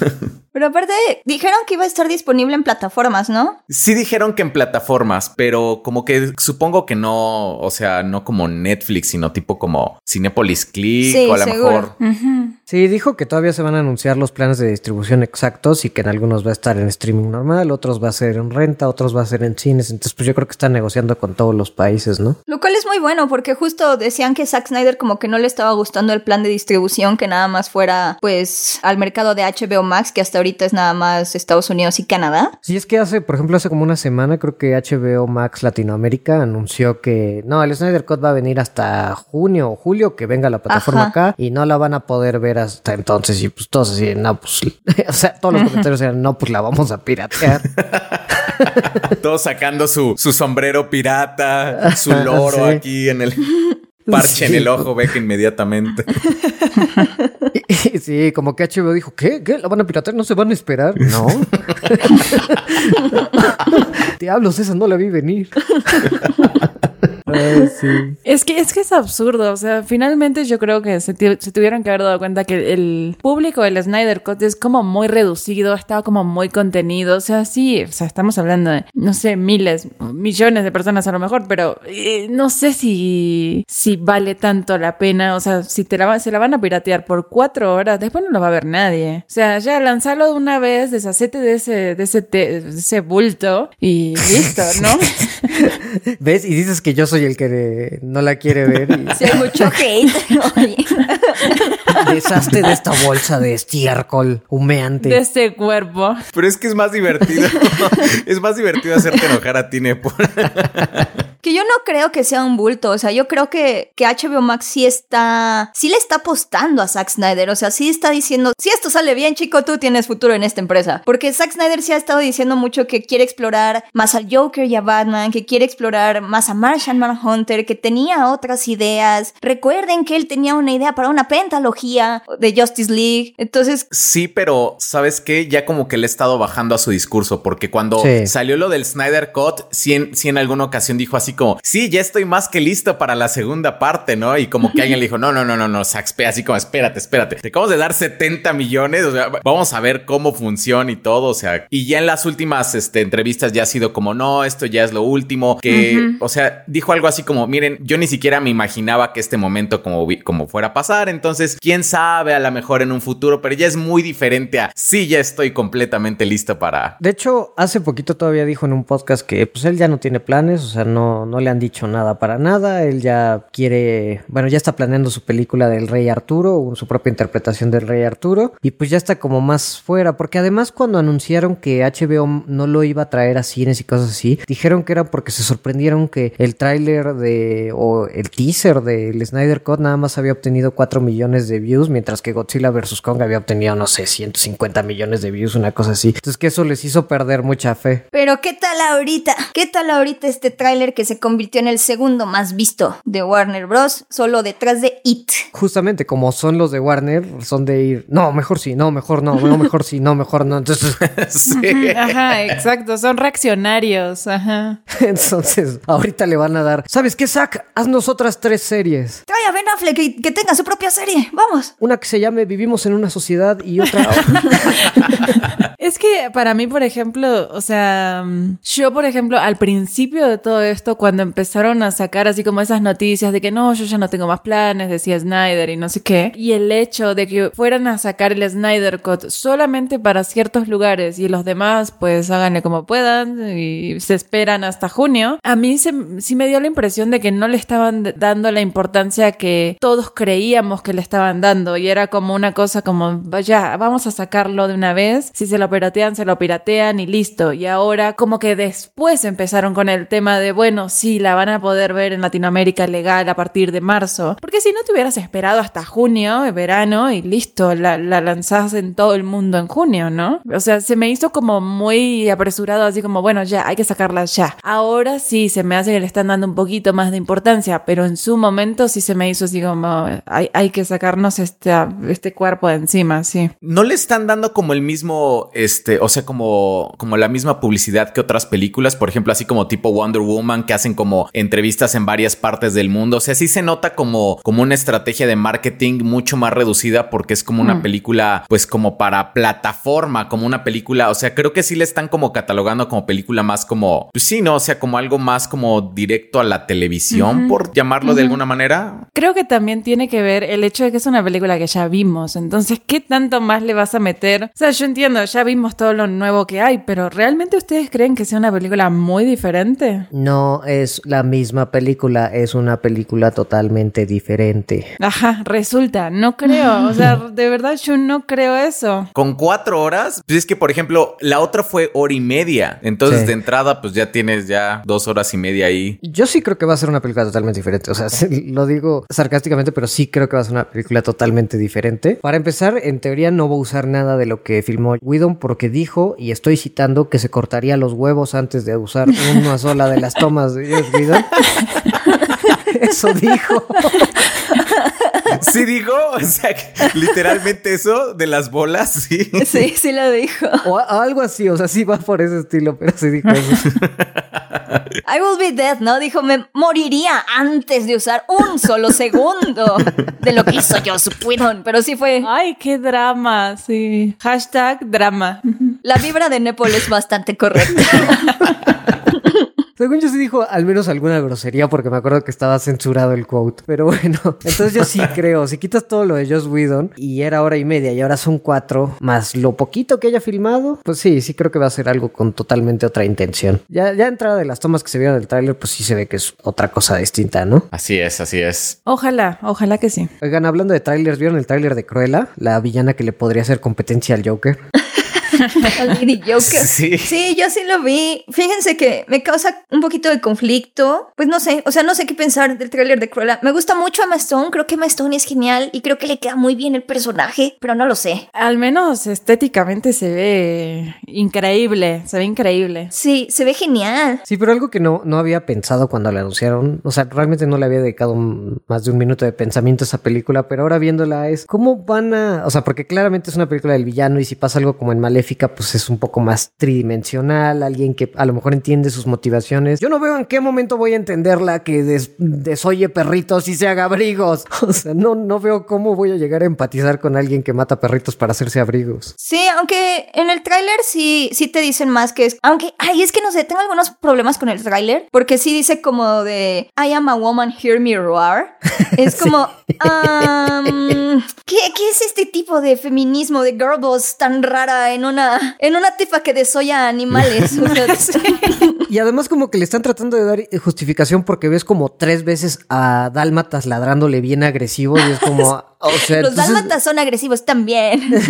Pero aparte, dijeron que iba a estar disponible en plataformas, ¿no? Sí dijeron que en plataformas, pero como que supongo que no, o sea, no como Netflix, sino tipo como Cinepolis Click o a lo mejor. Sí, dijo que todavía se van a anunciar los planes de distribución exactos y que en algunos va a estar en streaming normal, otros va a ser en renta, otros va a ser en cines. Entonces, pues yo creo que están negociando con todos los países, ¿no? Lo cual es muy bueno porque justo decían que Zack Snyder como que no le estaba gustando el plan de distribución que nada más fuera pues al mercado de HBO Max que hasta ahorita es nada más Estados Unidos y Canadá. Sí, es que hace, por ejemplo, hace como una semana creo que HBO Max Latinoamérica anunció que no, el Snyder Cut va a venir hasta junio o julio que venga la plataforma acá y no la van a poder ver hasta entonces y pues todos así, no, pues, o sea, todos los comentarios eran, no, pues la vamos a piratear. todos sacando su, su sombrero pirata, su loro aquí en el parche en el ojo, ve que inmediatamente. Sí, como que HBO dijo, ¿qué? ¿Qué? ¿La van a piratear? ¿No se van a esperar? No. Diablos, esa no la vi venir. Es que es que es absurdo. O sea, finalmente yo creo que se, tuvieron que haber dado cuenta que el público del Snyder Cut es como muy reducido, estaba como muy contenido. O sea, sí, o sea, estamos hablando de, no sé, miles, millones de personas a lo mejor, pero eh, no sé si, si vale tanto la pena. O sea, si te la, se la van a piratear por cuatro horas, después no lo va a ver nadie. O sea, ya lanzarlo de una vez, deshacete de ese, de ese, de ese bulto y listo, ¿no? ¿Ves? Y dices que yo soy soy el que no la quiere ver. Y... Sí, hay mucho hate. Deshazte de esta bolsa de estiércol humeante. De este cuerpo. Pero es que es más divertido. es más divertido hacerte enojar a ti, Nepo. que yo no creo que sea un bulto. O sea, yo creo que, que HBO Max sí está. Sí le está apostando a Zack Snyder. O sea, sí está diciendo: si esto sale bien, chico, tú tienes futuro en esta empresa. Porque Zack Snyder sí ha estado diciendo mucho que quiere explorar más al Joker y a Batman, que quiere explorar más a Martian Manhunter, que tenía otras ideas. Recuerden que él tenía una idea para una pentalogía de Justice League. Entonces. Sí, pero ¿sabes qué? Ya como que le he estado bajando a su discurso, porque cuando salió lo del Snyder Cut, sí en, alguna ocasión dijo así como, sí, ya estoy más que listo para la segunda parte, ¿no? Y como que alguien le dijo, no, no, no, no, no, Saxpe, así como, espérate, espérate, te acabamos de dar 70 millones, o sea, vamos a ver cómo funciona y todo, o sea, y ya en las últimas este, entrevistas ya ha sido como, no, esto ya es lo último, que, o sea, dijo algo así como, miren, yo ni siquiera me imaginaba que este momento como, como fuera a pasar, entonces, quién sabe, a lo mejor en un futuro, pero ya es muy diferente a, sí, ya estoy completamente listo para... De hecho, hace poquito todavía dijo en un podcast que, pues, él ya no tiene planes, o sea, no, no le han dicho nada para nada, él ya quiere, bueno, ya está planeando su película del Rey Arturo, su propia interpretación del Rey Arturo, y pues ya está como más fuera, porque además cuando anunciaron que HBO no lo iba a traer a cines y cosas así, dijeron que era porque se sorprendieron que el tráiler de, o el teaser del Snyder Cut nada más había obtenido 4 millones de views, mientras que Godzilla vs. Kong había obtenido, no sé, 150 millones de views, una cosa así. Entonces que eso les hizo perder mucha fe. Pero ¿qué tal ahorita? ¿Qué tal ahorita este tráiler que se convirtió en el segundo más visto de Warner Bros. solo detrás de It? Justamente como son los de Warner, son de ir, no, mejor sí, no, mejor no, no, mejor sí, no, mejor no. Entonces, sí. Ajá, exacto, son reaccionarios, ajá. Entonces, ahorita le van a dar, ¿sabes qué, Zack? Haznos otras tres series. Trae a Ben Affleck que, que tenga su propia serie, vamos. Una que se llame Vivimos en una sociedad y otra... es que para mí, por ejemplo, o sea, yo, por ejemplo, al principio de todo esto, cuando empezaron a sacar así como esas noticias de que no, yo ya no tengo más planes, decía Snyder y no sé qué, y el hecho de que fueran a sacar el Snyder Cut solamente para ciertos lugares y los demás, pues háganle como puedan y se esperan hasta junio, a mí sí me dio la impresión de que no le estaban dando la importancia que todos creíamos que le estaban dando y era como una cosa como, ya, vamos a sacarlo de una vez, si se lo piratean, se lo piratean y listo. Y ahora como que después empezaron con el tema de, bueno, sí, la van a poder ver en Latinoamérica legal a partir de marzo. Porque si no te hubieras esperado hasta junio, verano, y listo, la, la lanzás en todo el mundo en junio, ¿no? O sea, se me hizo como muy apresurado, así como, bueno, ya, hay que sacarla ya. Ahora sí, se me hace que le están dando un poquito más de importancia, pero en su momento sí se me hizo así como, hay, hay que sacarnos este, este cuerpo de encima, sí. No le están dando como el mismo, este, o sea, como, como la misma publicidad que otras películas, por ejemplo, así como tipo Wonder Woman, que hacen como entrevistas en varias partes del mundo. O sea, sí se nota como, como una estrategia de marketing mucho más reducida porque es como una mm. película, pues como para plataforma, como una película, o sea, creo que sí le están como catalogando como película más como, pues sí, ¿no? O sea, como algo más como directo a la televisión, por llamarlo de alguna manera. Creo que también tiene que ver el hecho de que es una película que ya vimos, entonces, ¿qué tanto más le vas a meter? O sea, yo entiendo, ya vimos todo lo nuevo que hay, pero ¿realmente ustedes creen que sea una película muy diferente? No es la misma película, es una película totalmente diferente. Ajá, resulta, no creo, o sea, de verdad yo no creo eso. Con cuatro horas, pues es que, por ejemplo, la otra fue hora y media, entonces de entrada, pues ya tienes ya dos horas y media ahí. Yo sí creo que va a ser una película totalmente diferente, o sea, lo digo sarcásticamente, pero sí creo que va a ser una película totalmente diferente. Para empezar, en teoría no va a usar nada de lo que filmó Whedon porque dijo, y estoy citando, que se cortaría los huevos antes de usar una sola de las tomas de Whedon. Eso dijo. Sí dijo, o sea, literalmente eso de las bolas, sí. Sí, sí lo dijo. O algo así, o sea, sí va por ese estilo, pero sí dijo eso. I will be dead, ¿no? Dijo, me moriría antes de usar un solo segundo de lo que hizo yo, Whedon. Pero sí fue... Ay, qué drama, sí. Hashtag drama. La vibra de Nepal es bastante correcta. Según yo sí dijo al menos alguna grosería porque me acuerdo que estaba censurado el quote. Pero bueno, entonces yo sí creo, si quitas todo lo de Joss Whedon y era hora y media y ahora son cuatro, más lo poquito que haya filmado, pues sí, sí creo que va a ser algo con totalmente otra intención. Ya, ya entrada de las tomas que se vieron del tráiler, pues sí se ve que es otra cosa distinta, ¿no? Así es, así es. Ojalá, ojalá que sí. Oigan, hablando de trailers, ¿vieron el tráiler de Cruella? La villana que le podría hacer competencia al Joker. Lady Joker. Sí. sí, yo sí lo vi. Fíjense que me causa un poquito de conflicto. Pues no sé, o sea, no sé qué pensar del tráiler de Cruella. Me gusta mucho Emma Stone, creo que Emma Stone es genial y creo que le queda muy bien el personaje, pero no lo sé. Al menos estéticamente se ve increíble, se ve increíble. Sí, se ve genial. Sí, pero algo que no, no había pensado cuando la anunciaron, o sea, realmente no le había dedicado más de un minuto de pensamiento a esa película, pero ahora viéndola es, ¿cómo van a, o sea, porque claramente es una película del villano y si pasa algo como en Pues es un poco más tridimensional, alguien que a lo mejor entiende sus motivaciones. Yo no veo en qué momento voy a entenderla que desoye perritos y se haga abrigos. O sea, no, no veo cómo voy a llegar a empatizar con alguien que mata perritos para hacerse abrigos. Sí, aunque en el tráiler sí, sí te dicen más que es, aunque, ay, es que no sé, tengo algunos problemas con el tráiler, porque sí dice como de, I am a woman, hear me roar. Es como, ¿qué, ¿qué es este tipo de feminismo, de girl boss tan rara en una en una tifa que desoya animales. y además como que le están tratando de dar justificación porque ves como tres veces a Dálmatas ladrándole bien agresivo y es como... Los dálmatas son agresivos también.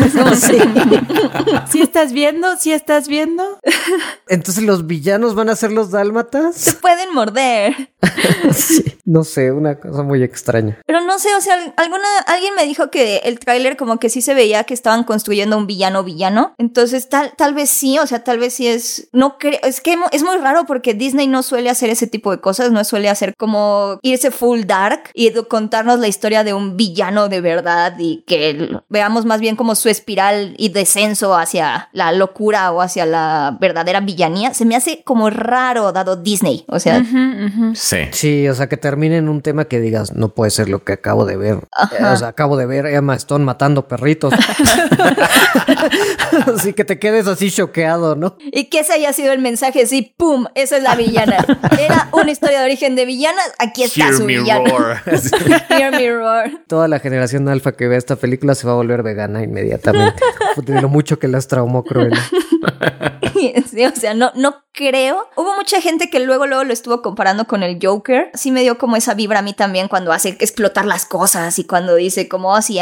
Si estás viendo, si estás viendo. Entonces los villanos van a ser los dálmatas. Se pueden morder. no sé, una cosa muy extraña. Pero no sé, o sea, alguna, alguien me dijo que el tráiler como que sí se veía que estaban construyendo un villano villano. Entonces tal, tal vez sí, o sea, tal vez sí es. No creo. Es que es muy raro porque Disney no suele hacer ese tipo de cosas, no suele hacer como irse full dark y contarnos la historia de un villano de verdad y que veamos más bien como su espiral y descenso hacia la locura o hacia la verdadera villanía, se me hace como raro dado Disney. O sea, sí. Sí, o sea, que termine en un tema que digas, no puede ser lo que acabo de ver. O sea, acabo de ver Emma Stone matando perritos. así que te quedes así choqueado, ¿no? Y que ese haya sido el mensaje, así, ¡pum! Esa es la villana. Era una historia de origen de villana, aquí está su villana. Hear me roar. Toda la generación alfa que vea esta película se va a volver vegana inmediatamente. de lo mucho que las traumó Cruella. sí, o sea, no, no creo. Hubo mucha gente que luego, luego lo estuvo comparando con el Joker. Sí me dio como esa vibra a mí también cuando hace explotar las cosas y cuando dice como, oh, sí,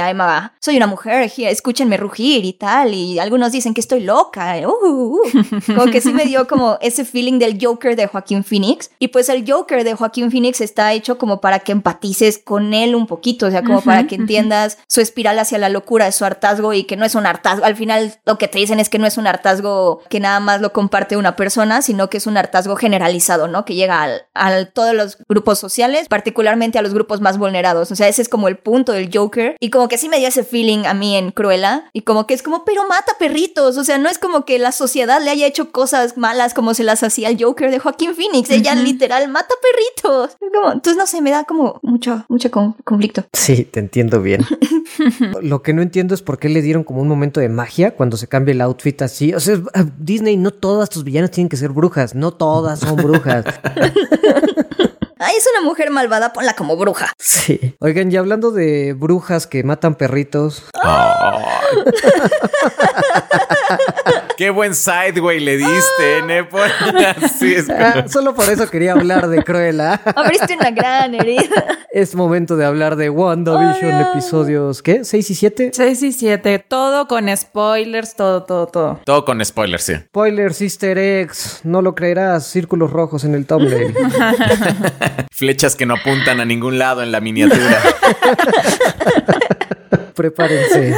soy una mujer, escúchenme rugir y tal. Y algunos dicen que estoy loca. Uh, uh, uh. Como que sí me dio como ese feeling del Joker de Joaquín Phoenix. Y pues el Joker de Joaquín Phoenix está hecho como para que empatices con él un poquito, o sea, como para que entiendas su espiral hacia la locura, su hartazgo y que no es un hartazgo. Al final lo que te dicen es que no es un hartazgo que nada más lo comparte una persona, sino que es un hartazgo generalizado, ¿no? Que llega a todos los grupos sociales, particularmente a los grupos más vulnerados. O sea, ese es como el punto del Joker. Y como que sí me dio ese feeling a mí en Cruella. Y como que es como, pero mata perritos. O sea, no es como que la sociedad le haya hecho cosas malas como se las hacía el Joker de Joaquín Phoenix. Ella literal mata perritos. entonces, no sé, me da como mucho, mucho conflicto. Sí, te entiendo bien. Lo que no entiendo es por qué le dieron como un momento de magia cuando se cambia el outfit así. O sea, Disney, no todas tus villanas tienen que ser brujas, no todas son brujas. Ay, es una mujer malvada, ponla como bruja. Sí. Oigan, y hablando de brujas que matan perritos. Qué buen side, güey, le diste, Nepo. Así es. Ah, solo por eso quería hablar de Cruella. Abriste una gran herida. Es momento de hablar de WandaVision, episodios, ¿qué? ¿6 y 7? 6 y 7. Todo con spoilers, todo, todo, todo. Todo con spoilers, sí. Spoilers, Easter eggs. No lo creerás. Círculos rojos en el thumbnail. Flechas que no apuntan a ningún lado en la miniatura. Prepárense.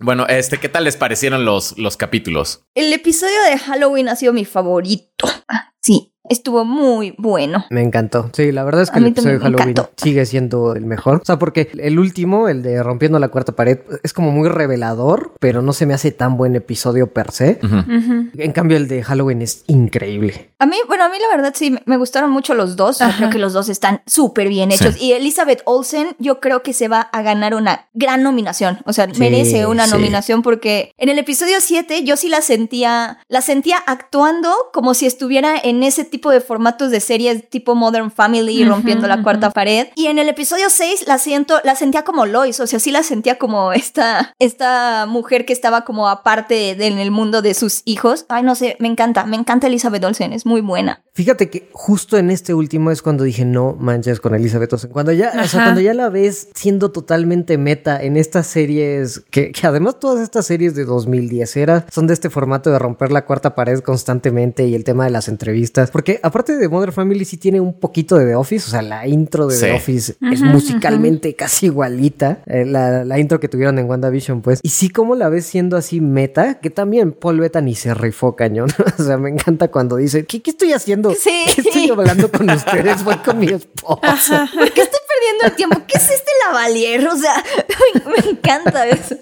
Bueno, este, ¿qué tal les parecieron los, los capítulos? El episodio de Halloween ha sido mi favorito. Ah, sí, estuvo muy bueno. Me encantó. Sí, la verdad es que el episodio de Halloween sigue siendo el mejor. O sea, porque el último, el de Rompiendo la Cuarta Pared, es como muy revelador, pero no se me hace tan buen episodio per se. En cambio, el de Halloween es increíble. A mí, bueno, a mí la verdad sí, me gustaron mucho los dos. creo que los dos están súper bien hechos. Y Elizabeth Olsen, yo creo que se va a ganar una gran nominación. O sea, merece una nominación porque en el episodio 7 yo sí la sentía, la sentía actuando como si estuviera en ese tipo de formatos de series tipo Modern Family, rompiendo la cuarta pared. Y en el episodio 6 la siento, la sentía como Lois, o sea, sí la sentía como esta, esta mujer que estaba como aparte en el mundo de sus hijos. Ay, no sé, me encanta, me encanta Elizabeth Olsen, es muy buena. Fíjate que justo en este último es cuando dije no manches con Elizabeth Olsen. Cuando ya, o sea, cuando ya la ves siendo totalmente meta en estas series, que, que además todas estas series de 2010 era, son de este formato de romper la cuarta pared constantemente y el tema de las entrevistas. Porque aparte de Mother Family sí tiene un poquito de The Office, o sea, la intro de The Office es musicalmente casi igualita, eh, la, la, intro que tuvieron en WandaVision, pues. Y sí como la ves siendo así meta, que también Paul Bettany se rifó cañón. o sea, me encanta cuando dice, ¿qué, qué estoy haciendo? Sí. ¿Qué estoy hablando con ustedes? Voy con mi esposa. ¿Por qué estoy el tiempo? ¿Qué es este lavalier? O sea, me encanta eso.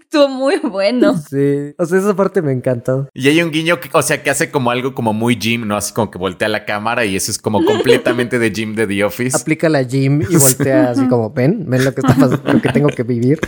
Estuvo muy bueno. Sí, o sea, esa parte me encantó. Y hay un guiño, que, o sea, que hace como algo como muy Jim, ¿no? Así como que voltea la cámara y eso es como completamente de Jim de The Office. Aplica la Jim y voltea así como, ven, ven lo que está pasando, lo que tengo que vivir.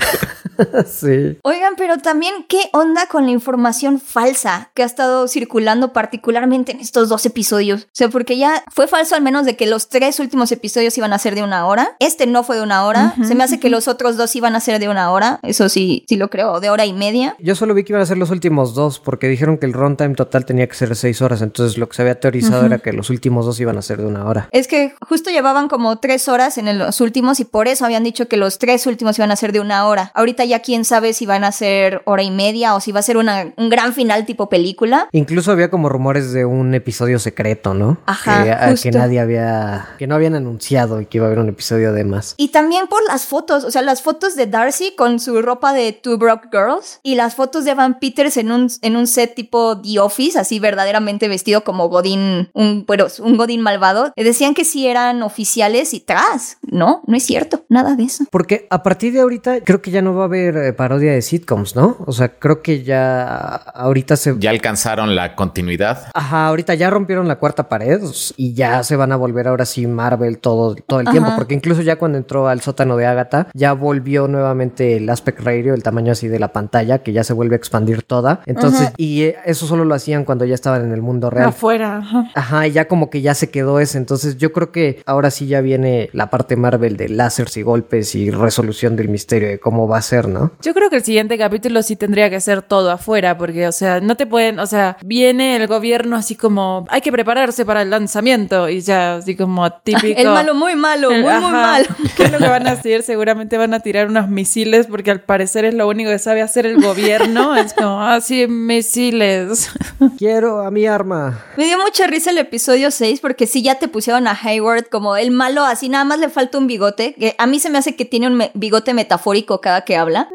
sí. Oigan, pero también, ¿qué onda con la información falsa que ha estado circulando particularmente en estos dos episodios? O sea, porque ya fue falso al menos de que los tres últimos episodios iban a ser de una hora. Este no fue de una hora. Se me hace que los otros dos iban a ser de una hora. Eso sí, sí lo creo de hora y media. Yo solo vi que iban a ser los últimos dos, porque dijeron que el runtime total tenía que ser seis horas, entonces lo que se había teorizado era que los últimos dos iban a ser de una hora. Es que justo llevaban como tres horas en los últimos y por eso habían dicho que los tres últimos iban a ser de una hora. Ahorita ya quién sabe si van a ser hora y media o si va a ser una, un gran final tipo película. Incluso había como rumores de un episodio secreto, ¿no? Ajá. Que, que nadie había, que no habían anunciado y que iba a haber un episodio de más. Y también por las fotos, o sea, las fotos de Darcy con su ropa de Two Broke Girls y las fotos de Van Peters en un, en un set tipo The Office, así verdaderamente vestido como Godín, un, bueno, un Godín malvado. Decían que sí eran oficiales y tras. No, no es cierto, nada de eso. Porque a partir de ahorita creo que ya no va a haber eh, parodia de sitcoms, ¿no? O sea, creo que ya ahorita se... Ya alcanzaron la continuidad. Ajá, ahorita ya rompieron la cuarta pared y ya se van a volver ahora sí Marvel todo, todo el tiempo, porque incluso ya cuando entró al sótano de Agatha, ya volvió nuevamente el aspect ratio, el tamaño así de la pantalla, que ya se vuelve a expandir toda. Entonces, y eh, eso solo lo hacían cuando ya estaban en el mundo real. Afuera. Ajá. y ya como que ya se quedó ese. Entonces, yo creo que ahora sí ya viene la parte Marvel de láseres y golpes y resolución del misterio de cómo va a ser, ¿no? Yo creo que el siguiente capítulo sí tendría que ser todo afuera, porque, o sea, no te pueden, o sea, viene el gobierno así como, hay que prepararse para el lanzamiento y ya, así como típico. El malo muy malo, muy, muy malo. ¿Qué es lo que van a hacer? Seguramente van a tirar unos misiles porque al parecer es lo único que sabe hacer el gobierno. Es como, así ah, misiles. Quiero a mi arma. Me dio mucha risa el episodio 6 porque sí ya te pusieron a Hayward como el malo, así nada más le falta un bigote. Que a mí se me hace que tiene un bigote metafórico cada que habla.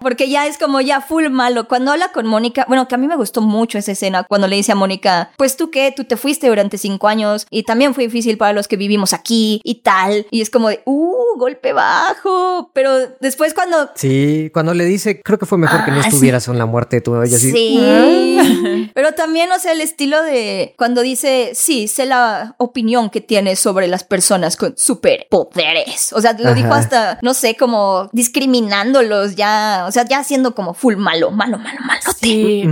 porque ya es como ya full malo. Cuando habla con Mónica, bueno, que a mí me gustó mucho esa escena cuando le dice a Mónica, pues tú qué, tú te fuiste durante cinco años y también fue difícil para los que vivimos aquí y tal. Y es como de, uh, golpe bajo. Pero después cuando... Sí, cuando le dice, creo que fue mejor que no ah, estuvieras en la muerte de tu bebé. Sí. Pero también, o sea, el estilo de cuando dice, sí, sé la opinión que tienes sobre las personas con superpoderes. O sea, lo dijo hasta, no sé, como discriminándolos ya, o sea, ya siendo como full malo, malo, malo, malo. Sí.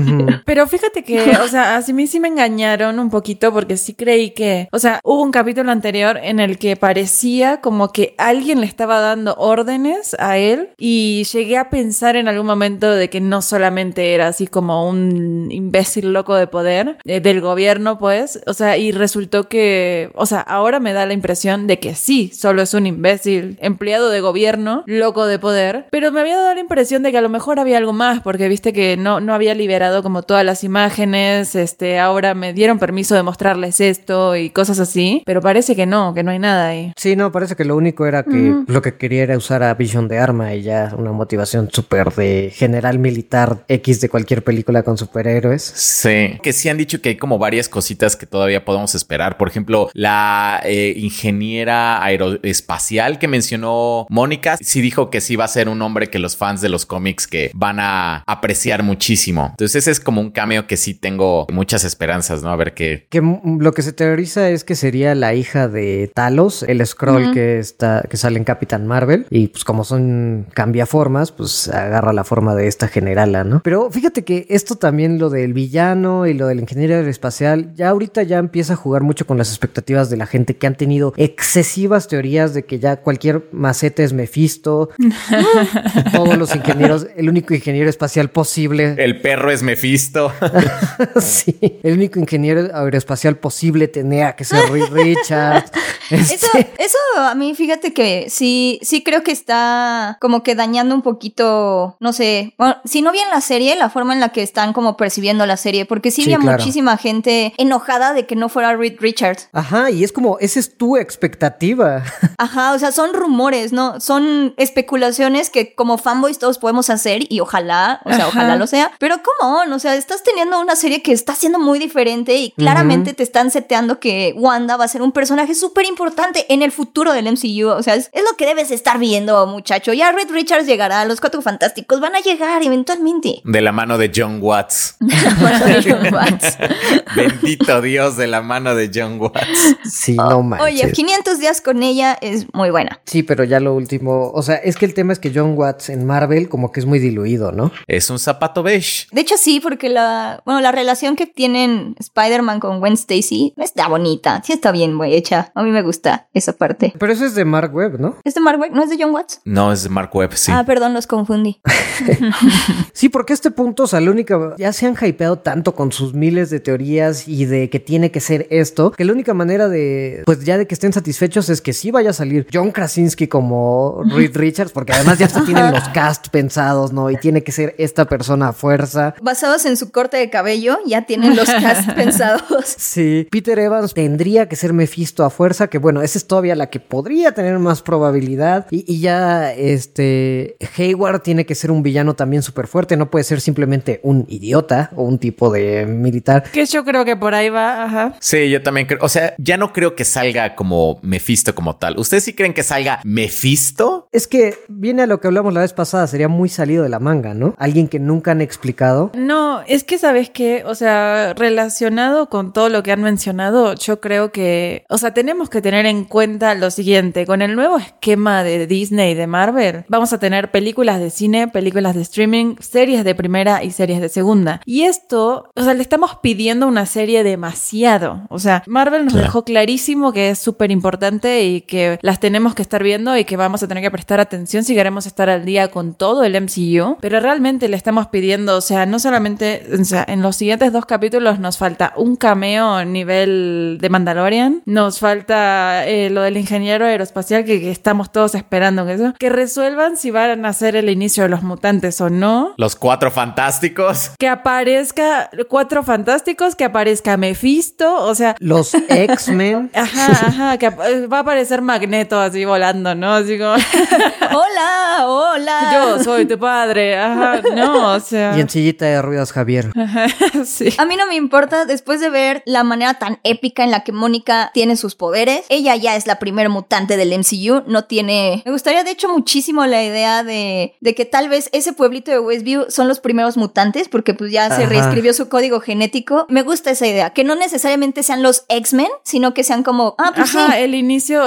Pero fíjate que, o sea, a mí sí me engañaron un poquito porque sí creí que, o sea, hubo un capítulo anterior en el que parecía como que alguien le estaba dando órdenes a él y llegué a pensar en algún momento de que no solamente era así como un imbécil loco de poder eh, del gobierno, pues, o sea, y resultó que, o sea, ahora me da la impresión de que sí, solo es un imbécil, empleado de gobierno, loco de poder, pero me había dado la impresión de que a lo mejor había algo más, porque viste que no, no había liberado como todas las imágenes, este, ahora me dieron permiso de mostrarles esto y cosas así, pero parece que no, que no hay nada ahí. Sí, no, parece que lo único era que lo que quería era usar a Vision de arma y ya una motivación súper de general militar X de cualquier película con superhéroes. Sí, que sí han dicho que hay como varias cositas que todavía podemos esperar. Por ejemplo, la eh, ingeniera aeroespacial que mencionó Mónica, sí dijo que sí va a ser un hombre que los fans de los cómics que van a apreciar muchísimo. Entonces ese es como un cameo que sí tengo muchas esperanzas, ¿no? A ver qué. Que lo que se teoriza es que sería la hija de Talos, el scroll que está, que sale en Capitán Marvel. Y pues como son cambiaformas, pues agarra la forma de esta generala, ¿no? Pero fíjate que esto también, lo del villano y lo del ingeniero aeroespacial, ya ahorita ya empieza a jugar mucho con las expectativas de la gente que han tenido excesivas teorías de que ya cualquier maceta es Mephisto. todos los ingenieros, el único ingeniero espacial posible. El perro es Mephisto. sí, el único ingeniero aeroespacial posible tenía que ser Richard. Este eso a mí, fíjate que sí, sí creo que está como que dañando un poquito, no sé, si no bien la serie, la forma en la que están como percibiendo la serie, porque sí, había muchísima gente enojada de que no fuera Reed Richards. Ajá, y es como, esa es tu expectativa. Ajá, o sea, son rumores, ¿no? Son especulaciones que como fanboys todos podemos hacer y ojalá, o sea, ojalá lo sea, pero ¿cómo? O sea, estás teniendo una serie que está siendo muy diferente y claramente te están seteando que Wanda va a ser un personaje súper importante en el futuro del MCU, o sea, es, lo que debes estar viendo, muchacho. Ya Reed Richards llegará, los Cuatro Fantásticos van a llegar eventualmente. De la mano de John Watts. Bendito Dios de la mano de John Watts. Sí, no manches. Oye, 500 días con ella es muy buena. Sí, pero ya lo último, o sea, es que el tema es que John Watts en Marvel como que es muy diluido, ¿no? Es un zapato beige. De hecho sí, porque la, bueno, la relación que tienen Spider-Man con Gwen Stacy está bonita, sí está bien hecha. A mí me gusta esa parte. Pero eso es de Mark Webb, ¿no? ¿Es de Mark Webb? ¿No es de John Watts? No, es de Mark Webb, sí. Ah, perdón, los confundí. sí, porque este punto, o sea, la única, ya se han hypeado tanto con sus miles de teorías y de que tiene que ser esto, que la única manera de, pues ya de que estén satisfechos es que sí vaya a salir John Krasinski como Reed Richards, porque además ya se tienen los cast pensados, ¿no? Y tiene que ser esta persona a fuerza. Basados en su corte de cabello, ya tienen los cast pensados. Sí, Peter Evans tendría que ser Mephisto a fuerza, que bueno, esa es todavía la que podría tener más probabilidad. Y, ya, este, Hayward tiene que ser un villano también súper fuerte, no puede ser simplemente un idiota o un tipo de militar. Que yo creo que por ahí va, ajá. Sí, yo también creo, o sea, ya no creo que salga como Mephisto como tal. ¿Ustedes sí creen que salga Mephisto? Es que viene a lo que hablamos la vez pasada, sería muy salido de la manga, ¿no? Alguien que nunca han explicado. No, es que sabes que, o sea, relacionado con todo lo que han mencionado, yo creo que, o sea, tenemos que tener en cuenta lo siguiente, con el nuevo esquema de Disney y de Marvel, vamos a tener películas de cine, películas de streaming, series de primera y series de segunda. Y esto, o sea, le estamos pidiendo una serie demasiado. O sea, Marvel nos dejó clarísimo que es súper importante y que las tenemos que estar viendo y que vamos a tener que prestar atención si queremos estar al día con todo el MCU. Pero realmente le estamos pidiendo, o sea, no solamente, o sea, en los siguientes dos capítulos nos falta un cameo a nivel de Mandalorian, nos falta eh, lo del ingeniero aeroespacial que, que estamos todos esperando que eso, que resuelvan si van a ser el inicio de los mutantes o no. Los cuatro fantásticos. Que aparezca cuatro fantásticos, que aparezca Mephisto, o sea. Los X-Men. Ajá, ajá, que va a aparecer Magneto así volando, ¿no? Así como. hola, hola. Yo soy tu padre. Ajá, no, o sea. Y en sillita de ruidos, Javier. sí. A mí no me importa, después de ver la manera tan épica en la que Mónica tiene sus poderes, ella ya es la primera mutante del MCU, no tiene. Me gustaría, de hecho, muchísimo la idea de, de que tal vez ese pueblito de Westview son los primeros mutantes, porque pues ya se reescribió su código genético. Me gusta esa idea, que no necesariamente sean los X-Men, sino que sean como, ah, pues Ajá, el inicio,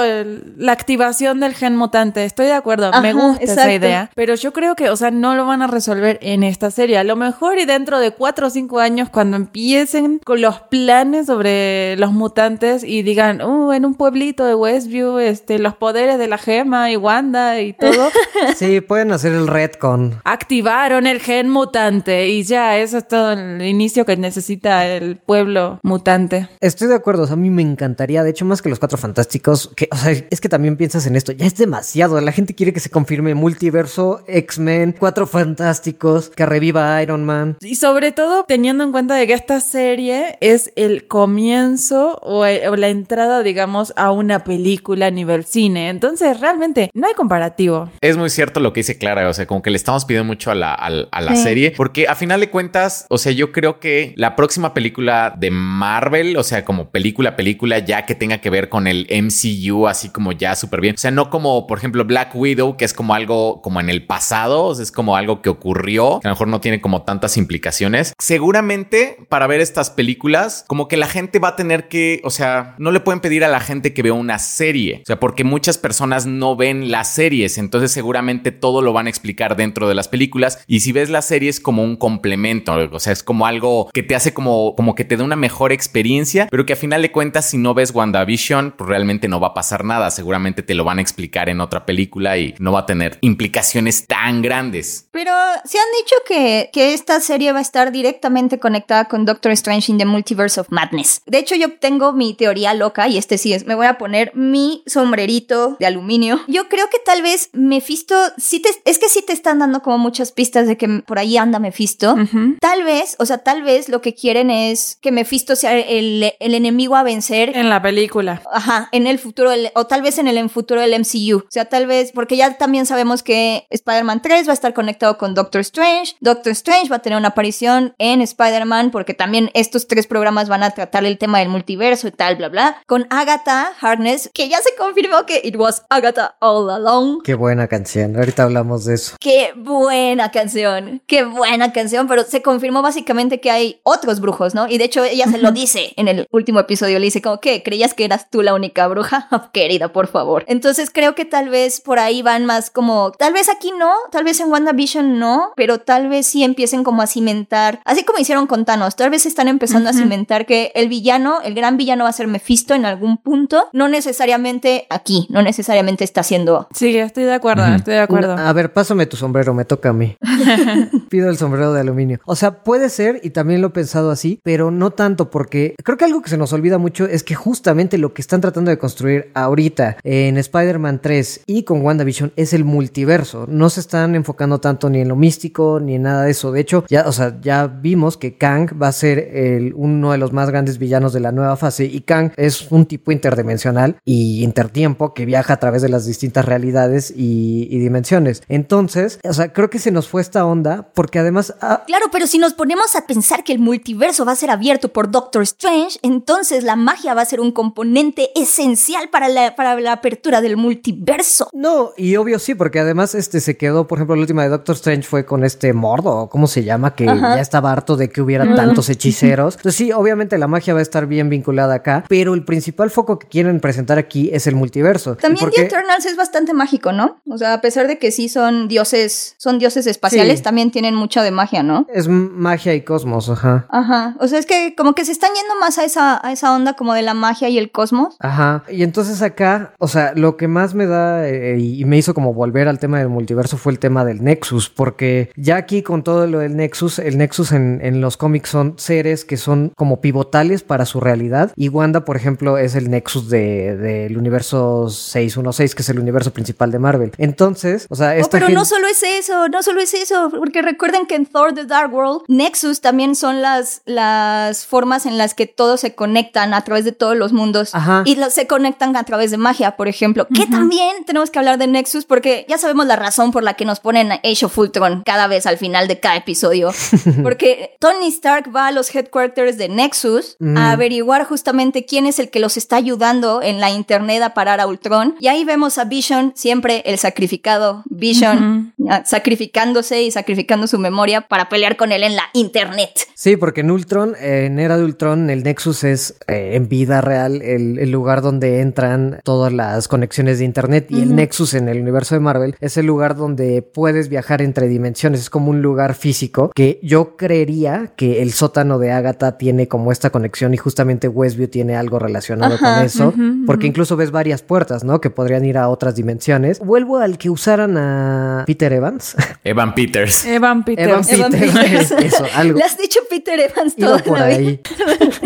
la activación del gen mutante. Estoy de acuerdo, me gusta esa idea. Pero yo creo que, o sea, no lo van a resolver en esta serie. A lo mejor y dentro de cuatro o cinco años, cuando empiecen con los planes sobre los mutantes y digan, uh, en un pueblito de Westview, este, los poderes de la gema y Wanda y todo. sí, pueden hacer el retcon. Activaron el gen mutante y ya, eso es todo el inicio que necesita el pueblo mutante. Estoy de acuerdo, a mí me encantaría, de hecho, más que los cuatro fantásticos, que, o sea, es que también piensas en esto, ya es demasiado, la gente quiere que se confirme multiverso, X-Men, Cuatro Fantásticos, que reviva Iron Man. Y sobre todo teniendo en cuenta de que esta serie es el comienzo o, o la entrada, digamos, a una película a nivel cine. Entonces, realmente no hay comparativo. Es muy cierto lo que dice Clara, o sea, como que le estamos pidiendo mucho a la, a, la serie, porque a final de cuentas, o sea, yo creo que la próxima película de Marvel, o sea, como película, película ya que tenga que ver con el MCU, así como ya súper bien, o sea, no como, por ejemplo, Black Widow, que es como algo como en el pasado, o sea, es como algo que ocurrió, que a lo mejor no tiene como tantas implicaciones. Seguramente para ver estas películas, como que la gente va a tener que, o sea, no le pueden pedir a la gente que vea una serie, o sea, porque muchas personas no ven las series, entonces seguramente todo lo van a explicar dentro de las películas y si ves la serie es como un complemento, o sea, es como algo que te hace como, como que te da una mejor experiencia, pero que a final de cuentas si no ves WandaVision, pues realmente no va a pasar nada, seguramente te lo van a explicar en otra película y no va a tener implicaciones tan grandes. Pero se han dicho que, que esta serie va a estar directamente conectada con Doctor Strange in the Multiverse of Madness. De hecho, yo tengo mi teoría loca y este sí es, me voy a poner mi sombrerito de aluminio. Yo creo que tal vez Mephisto, sí te, es que sí te están dando como muchas pistas de que por ahí anda Mephisto. Tal vez, o sea, tal vez lo que quieren es que Mephisto sea el, el enemigo a vencer. En la película. Ajá, en el futuro, o tal vez en el futuro del MCU. O sea, tal vez, porque ya también sabemos que Spider-Man 3 va a estar conectado con Doctor Strange. Doctor Strange va a tener una aparición en Spider-Man, porque también estos tres programas van a tratar el tema del multiverso y tal, bla, bla. Con Agatha Harness, que ya se confirmó que it was Agatha all along. Qué buena canción. Ahorita hablamos de eso. Qué buena canción. Qué buena canción. Pero se confirmó básicamente que hay otros brujos, ¿no? Y de hecho ella se lo dice en el último episodio. Le dice como que creías que eras tú la única bruja. Querida, por favor. Entonces creo que tal vez por ahí van más como, tal vez aquí no, tal vez en WandaVision no, pero tal vez sí empiecen como a cimentar, así como hicieron con Thanos, tal vez están empezando a cimentar que el villano, el gran villano va a ser Mephisto en algún punto, no necesariamente aquí, no necesariamente está haciendo... Sí, estoy de acuerdo, estoy de acuerdo. A ver, pásame tu sombrero, me toca a mí. Pido el sombrero de aluminio. O sea, puede ser, y también lo he pensado así, pero no tanto, porque creo que algo que se nos olvida mucho es que justamente lo que están tratando de construir ahorita en Spider-Man 3 y con WandaVision es el multiverso. No se están enfocando tanto ni en lo místico ni en nada de eso. De hecho, ya, o sea, ya vimos que Kang va a ser el, uno de los más grandes villanos de la nueva fase y Kang es un tipo interdimensional y intertiempo que viaja a través de las distintas realidades y, y dimensiones. Entonces, o sea, creo que se nos fue esta onda porque además... Ah, claro, pero si nos ponemos a pensar que el multiverso va a ser abierto por Doctor Strange, entonces la magia va a ser un componente esencial para la, para la apertura del multiverso. No, y obvio sí, porque además este se quedó, por ejemplo, la última de Doctor Strange fue con este mordo, ¿cómo se llama? Que ya estaba harto de que hubiera tantos hechiceros. Entonces sí, obviamente la magia va a estar bien vinculada acá, pero el principal foco que quieren presentar aquí es el multiverso. También The Eternals es bastante mágico, ¿no? O sea, a pesar de que sí son dioses, son dioses espaciales, también tienen mucha de magia, ¿no? Es magia y cosmos, ajá. Ajá. O sea, es que como que se están yendo más a esa, a esa onda como de la magia y el cosmos. Ajá. Y entonces acá, o sea, lo que más me da eh, y me hizo como volver al tema del multiverso fue el tema del Nexus, porque ya aquí con todo lo del Nexus, el Nexus en, en los cómics son seres que son como pivotales para su realidad. Y Wanda, por ejemplo, es el Nexus del de, universo 616, que es el universo principal de Marvel. Entonces, o sea, esta oh, pero no solo es eso, no solo es eso, porque recuerden que en Thor The Dark World, Nexus también son las, las formas en las que todos se conectan a través de todos los mundos. Ajá. Y se conectan a través de magia, por ejemplo. Que también tenemos que hablar de Nexus porque ya sabemos la razón por la que nos ponen Age of Ultron cada vez al final de cada episodio. porque Tony Stark va a los headquarters de Nexus a averiguar justamente quién es el que los está ayudando en la internet a parar a Ultron. Y ahí vemos a Vision, siempre el sacrificado Vision, sacrificándose y sacrificando su memoria para pelear con él en la internet. Sí, porque en Ultron, en Era de Ultron, el Nexus es eh, en vida real el, el, lugar donde entran todas las conexiones de internet. Y el Nexus en el universo de Marvel es el lugar donde puedes viajar entre dimensiones. Es como un lugar físico que yo creería que el sótano de Agatha tiene como esta conexión y justamente Westview tiene algo relacionado con eso. Porque incluso ves varias puertas, ¿no? Que podrían ir a otras dimensiones. Vuelvo al que usaran a Peter Evans. Evan Peters. Evan Peters. Evan Peters. Eso, algo. Le has dicho Peter Evans toda por la ahí.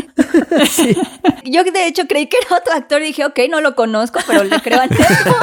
sí. Yo de hecho creí que era otro actor y dije, ok, no lo conozco, pero le creo a Nemo.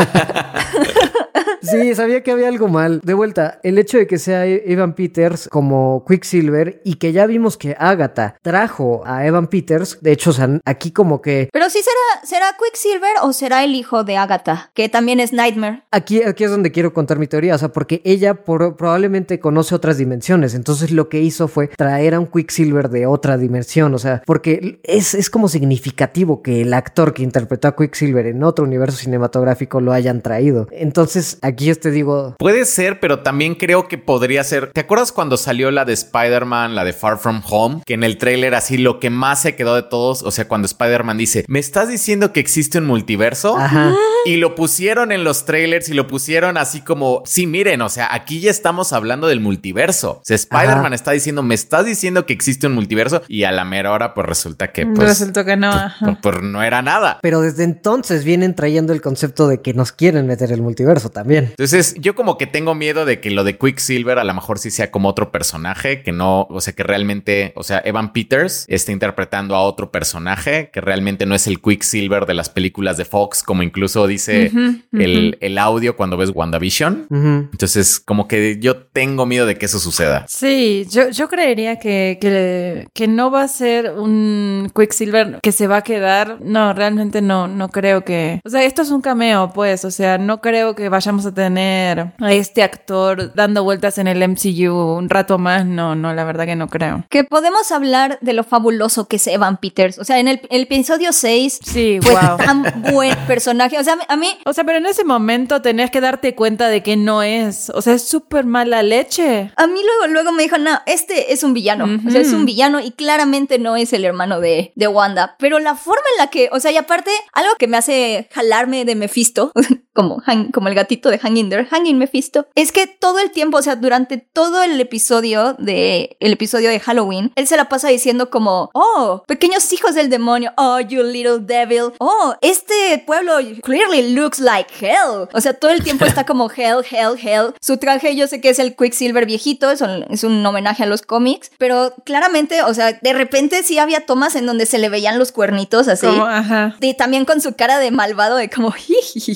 Sí, sabía que había algo mal. De vuelta, el hecho de que sea Evan Peters como Quicksilver y que ya vimos que Agatha trajo a Evan Peters, de hecho, o sea, aquí como que... Pero sí será, será Quicksilver o será el hijo de Agatha, que también es Nightmare. Aquí, aquí es donde quiero contar mi teoría, o sea, porque ella probablemente conoce otras dimensiones, entonces lo que hizo fue traer a un Quicksilver de otra dimensión, o sea, porque es, es como significativo que el actor que interpretó a Quicksilver en otro universo cinematográfico lo hayan traído. Entonces, aquí yo te digo. Puede ser, pero también creo que podría ser. ¿Te acuerdas cuando salió la de Spider-Man, la de Far From Home? Que en el tráiler así lo que más se quedó de todos, o sea, cuando Spider-Man dice, ¿me estás diciendo que existe un multiverso? Ajá. Y lo pusieron en los trailers y lo pusieron así como, sí, miren, o sea, aquí ya estamos hablando del multiverso. O sea, Spider-Man está diciendo, ¿me estás diciendo que existe un multiverso? Y a la mera hora, pues resulta que, pues. Resultó que no. Pues, pues, pues no era nada. Pero desde entonces vienen trayendo el concepto de que nos quieren meter el multiverso también. Entonces, yo como que tengo miedo de que lo de Quicksilver a lo mejor sí sea como otro personaje, que no, o sea, que realmente, o sea, Evan Peters está interpretando a otro personaje que realmente no es el Quicksilver de las películas de Fox, como incluso dice el, audio cuando ves WandaVision. Entonces, como que yo tengo miedo de que eso suceda. Sí, yo, yo creería que, que, que no va a ser un Quicksilver que se va a quedar. No, realmente no, no creo que. O sea, esto es un cameo, pues. O sea, no creo que vayamos a tener a este actor dando vueltas en el MCU un rato más. No, no, la verdad que no creo. Que podemos hablar de lo fabuloso que es Evan Peters. O sea, en el, episodio 6 sí, fue tan buen personaje. O sea, a mí. O sea, pero en ese momento tenías que darte cuenta de que no es. O sea, es súper mala leche. A mí luego, luego me dijo, no, este es un villano. O sea, es un villano y claramente no es el hermano de, de Wanda. Pero la forma en la que, o sea, y aparte, algo que me hace jalarme de Mephisto, como, como el gatito de Hanging There, Hanging Mephisto, es que todo el tiempo, o sea, durante todo el episodio de el episodio de Halloween, él se la pasa diciendo como, oh, pequeños hijos del demonio, oh, you little devil, oh, este pueblo clearly looks like hell. O sea, todo el tiempo está como hell, hell, hell. Su traje yo sé que es el Quicksilver viejito, es un, es un homenaje a los cómics, pero claramente, o sea, de repente sí había tomas en donde se le veían los cuernitos así. ajá. Y también con su cara de malvado de como,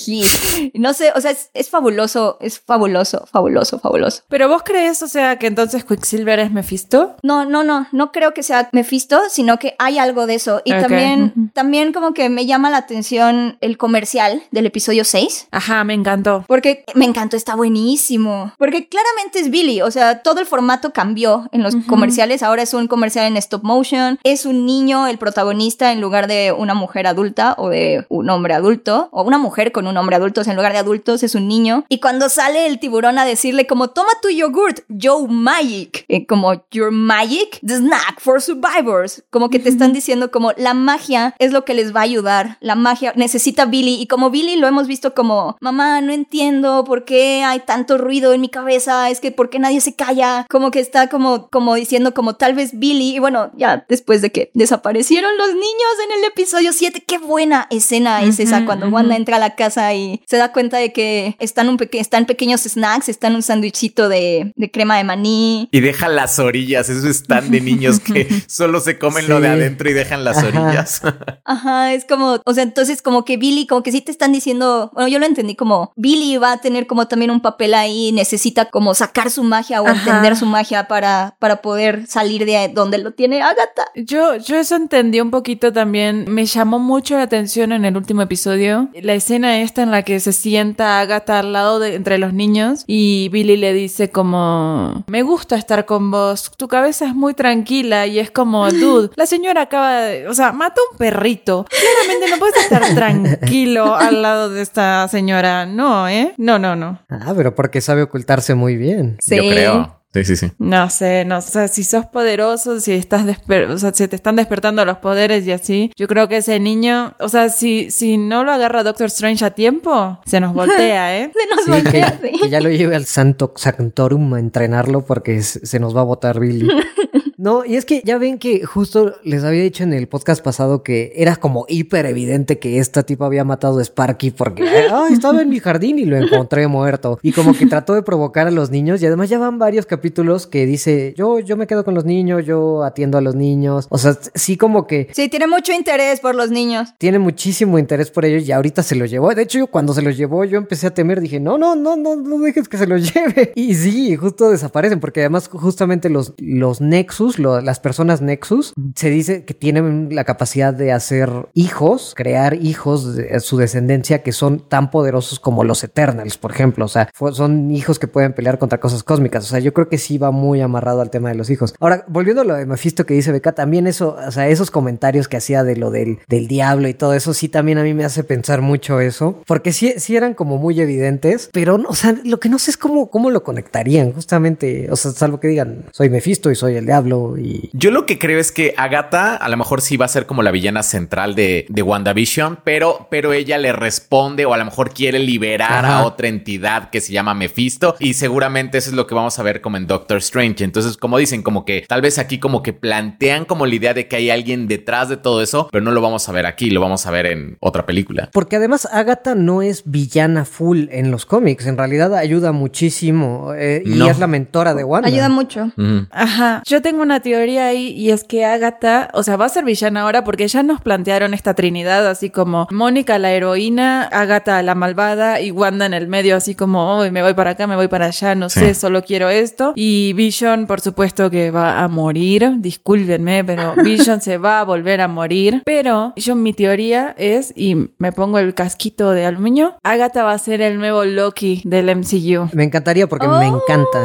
no sé, o sea, es, fabuloso, es fabuloso, fabuloso, fabuloso. Pero vos crees, o sea, que entonces Quicksilver es Mephisto? No, no, no, no creo que sea Mephisto, sino que hay algo de eso. Y también, también como que me llama la atención el comercial del episodio 6. Ajá, me encantó. Porque me encantó, está buenísimo. Porque claramente es Billy, o sea, todo el formato cambió en los comerciales. Ahora es un comercial en stop motion. Es un niño el protagonista en lugar de una mujer adulta o de un hombre adulto. O una mujer con un hombre adulto en lugar de adultos es un niño. Y cuando sale el tiburón a decirle como toma tu yogurt, Joe Magic, eh, como your magic, the snack for survivors. Como que te están diciendo como la magia es lo que les va a ayudar. La magia necesita Billy. Y como Billy lo hemos visto como mamá, no entiendo por qué hay tanto ruido en mi cabeza. Es que por qué nadie se calla. Como que está como, como diciendo como tal vez Billy. Y bueno, ya después de que desaparecieron los niños en el episodio 7, qué buena escena es esa cuando Wanda entra a la casa y se da cuenta de que están, un están pequeños snacks, están un sándwichito de, crema de maní. Y dejan las orillas, eso están de niños que solo se comen lo de adentro y dejan las orillas. Ajá, es como, o sea, entonces como que Billy, como que sí te están diciendo, bueno, yo lo entendí como Billy va a tener como también un papel ahí, necesita como sacar su magia o entender su magia para, para poder salir de donde lo tiene Agatha. Yo, yo eso entendí un poquito también, me llamó mucho la atención en el último episodio, la escena esta en la que se sienta Agatha al lado de entre los niños y Billy le dice como, me gusta estar con vos, tu cabeza es muy tranquila y es como, dude, la señora acaba de, o sea, mató un perrito. Claramente no puedes estar tranquilo al lado de esta señora, no, ¿eh? No, no, no. Ah, pero porque sabe ocultarse muy bien. Sí. Yo creo. Sí, sí, sí. No sé, no sé, si sos poderoso, si estás o sea, si te están despertando los poderes y así, yo creo que ese niño, o sea, si, si no lo agarra Doctor Strange a tiempo, se nos voltea, ¿eh? se nos voltea, que, ya lo lleve al Santo Sanctorum a entrenarlo porque se nos va a botar Billy. No, y es que ya ven que justo les había dicho en el podcast pasado que era como hiper evidente que esta tipa había matado a Sparky porque estaba en mi jardín y lo encontré muerto. Y como que trató de provocar a los niños y además ya van varios capítulos que dice, yo, yo me quedo con los niños, yo atiendo a los niños. O sea, sí como que... Sí, tiene mucho interés por los niños. Tiene muchísimo interés por ellos y ahorita se los llevó. De hecho, cuando se los llevó yo empecé a temer, dije, no, no, no, no, no dejes que se los lleve. Y sí, justo desaparecen porque además justamente los, los Nexus, las personas Nexus, se dice que tienen la capacidad de hacer hijos, crear hijos de su descendencia que son tan poderosos como los Eternals, por ejemplo. O sea, son hijos que pueden pelear contra cosas cósmicas. O sea, yo creo que sí va muy amarrado al tema de los hijos. Ahora, volviendo a lo de Mephisto que dice Beca, también eso, o sea, esos comentarios que hacía de lo del, del diablo y todo eso, sí también a mí me hace pensar mucho eso. Porque sí, sí eran como muy evidentes, pero, o sea, lo que no sé es cómo, cómo lo conectarían, justamente. O sea, salvo que digan, soy Mephisto y soy el diablo y... Yo lo que creo es que Agatha a lo mejor sí va a ser como la villana central de, de WandaVision, pero, pero ella le responde o a lo mejor quiere liberar a otra entidad que se llama Mephisto y seguramente eso es lo que vamos a ver como en Doctor Strange. Entonces, como dicen, como que tal vez aquí como que plantean como la idea de que hay alguien detrás de todo eso, pero no lo vamos a ver aquí, lo vamos a ver en otra película. Porque además Agatha no es villana full en los cómics, en realidad ayuda muchísimo eh, y es la mentora de Wanda. Ayuda mucho. Ajá. Yo tengo una teoría ahí y es que Agatha, o sea, va a ser villana ahora porque ya nos plantearon esta trinidad así como Mónica la heroína, Agatha la malvada y Wanda en el medio así como, oh, me voy para acá, me voy para allá, no sé, solo quiero esto. Y Vision, por supuesto que va a morir, discúlpenme, pero Vision se va a volver a morir. Pero yo mi teoría es, y me pongo el casquito de aluminio, Agatha va a ser el nuevo Loki del MCU. Me encantaría porque me encanta.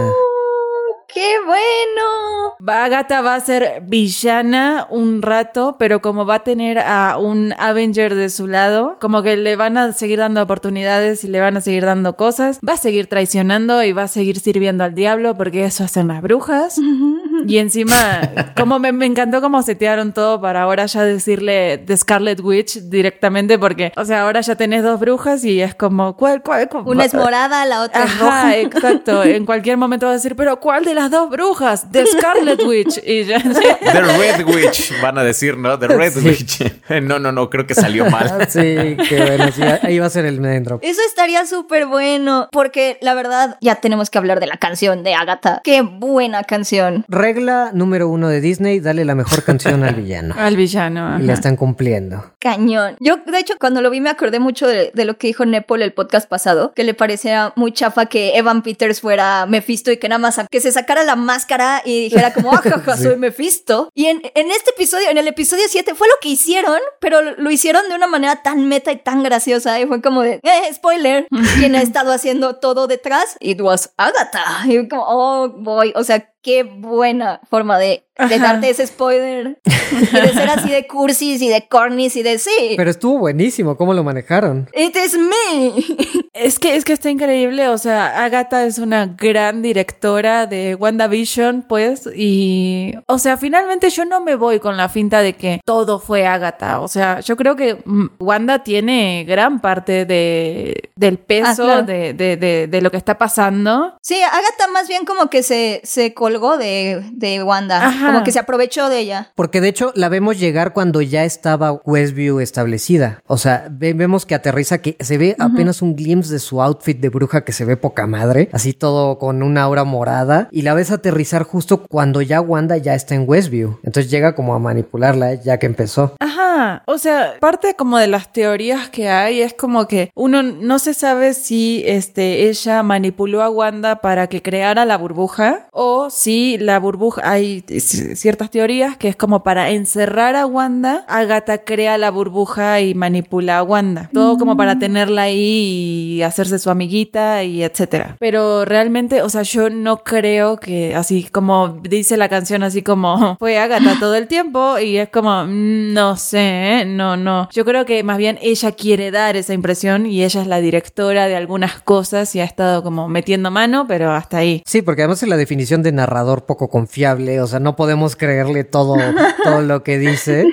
¡Qué bueno! Agatha va a ser villana un rato, pero como va a tener a un Avenger de su lado, como que le van a seguir dando oportunidades y le van a seguir dando cosas, va a seguir traicionando y va a seguir sirviendo al diablo porque eso hacen las brujas. Y encima, como me, encantó cómo setearon todo para ahora ya decirle The Scarlet Witch directamente, porque, o sea, ahora ya tenés dos brujas y es como, ¿cuál, cuál? Una es morada, la otra es roja. exacto. En cualquier momento va a decir, pero ¿cuál de las dos brujas? The Scarlet Witch. Y ya, The Red Witch, van a decir, ¿no? The Red Witch. No, no, no, creo que salió mal. Ah, sí, qué bueno. Sí, ahí va a ser el drop. Eso estaría súper bueno, porque la verdad, ya tenemos que hablar de la canción de Agatha. Qué buena canción regla número uno de Disney, dale la mejor canción al villano. al villano. Y la están cumpliendo. Cañón. Yo, de hecho, cuando lo vi me acordé mucho de, lo que dijo Nepal el podcast pasado, que le parecía muy chafa que Evan Peters fuera Mephisto y que nada más que se sacara la máscara y dijera como, ajaja, soy Mephisto. Y en, en este episodio, en el episodio 7, fue lo que hicieron, pero lo hicieron de una manera tan meta y tan graciosa. Y fue como de, eh, spoiler, quien ha estado haciendo todo detrás? It was Agatha. Y como, oh, boy. O sea, qué buena forma de de darte ese spoiler. y de ser así de cursis y de cornis y de sí. Pero estuvo buenísimo cómo lo manejaron. It is me. es que es que está increíble, o sea, Agatha es una gran directora de WandaVision, pues, y o sea, finalmente yo no me voy con la finta de que todo fue Agatha, o sea, yo creo que mm, Wanda tiene gran parte de del peso ah, de, de, de, lo que está pasando. Sí, Agatha más bien como que se, se colgó de, de Wanda. Ajá como que se aprovechó de ella. Porque de hecho la vemos llegar cuando ya estaba Westview establecida. O sea, vemos que aterriza, que se ve apenas un glimpse de su outfit de bruja que se ve poca madre, así todo con una aura morada. Y la ves aterrizar justo cuando ya Wanda ya está en Westview. Entonces llega como a manipularla ya que empezó. Ajá. O sea, parte como de las teorías que hay es como que uno no se sabe si este, ella manipuló a Wanda para que creara la burbuja o si la burbuja hay ciertas teorías que es como para encerrar a Wanda, Agatha crea la burbuja y manipula a Wanda. Todo como para mm. tenerla ahí y hacerse su amiguita y etcétera. Pero realmente, o sea, yo no creo que así como dice la canción, así como fue Agatha todo el tiempo y es como, mm, no sé, ¿eh? no, no. Yo creo que más bien ella quiere dar esa impresión y ella es la directora de algunas cosas y ha estado como metiendo mano, pero hasta ahí. Sí, porque además es la definición de narrador poco confiable, o sea, no podemos podemos creerle todo, todo lo que dice.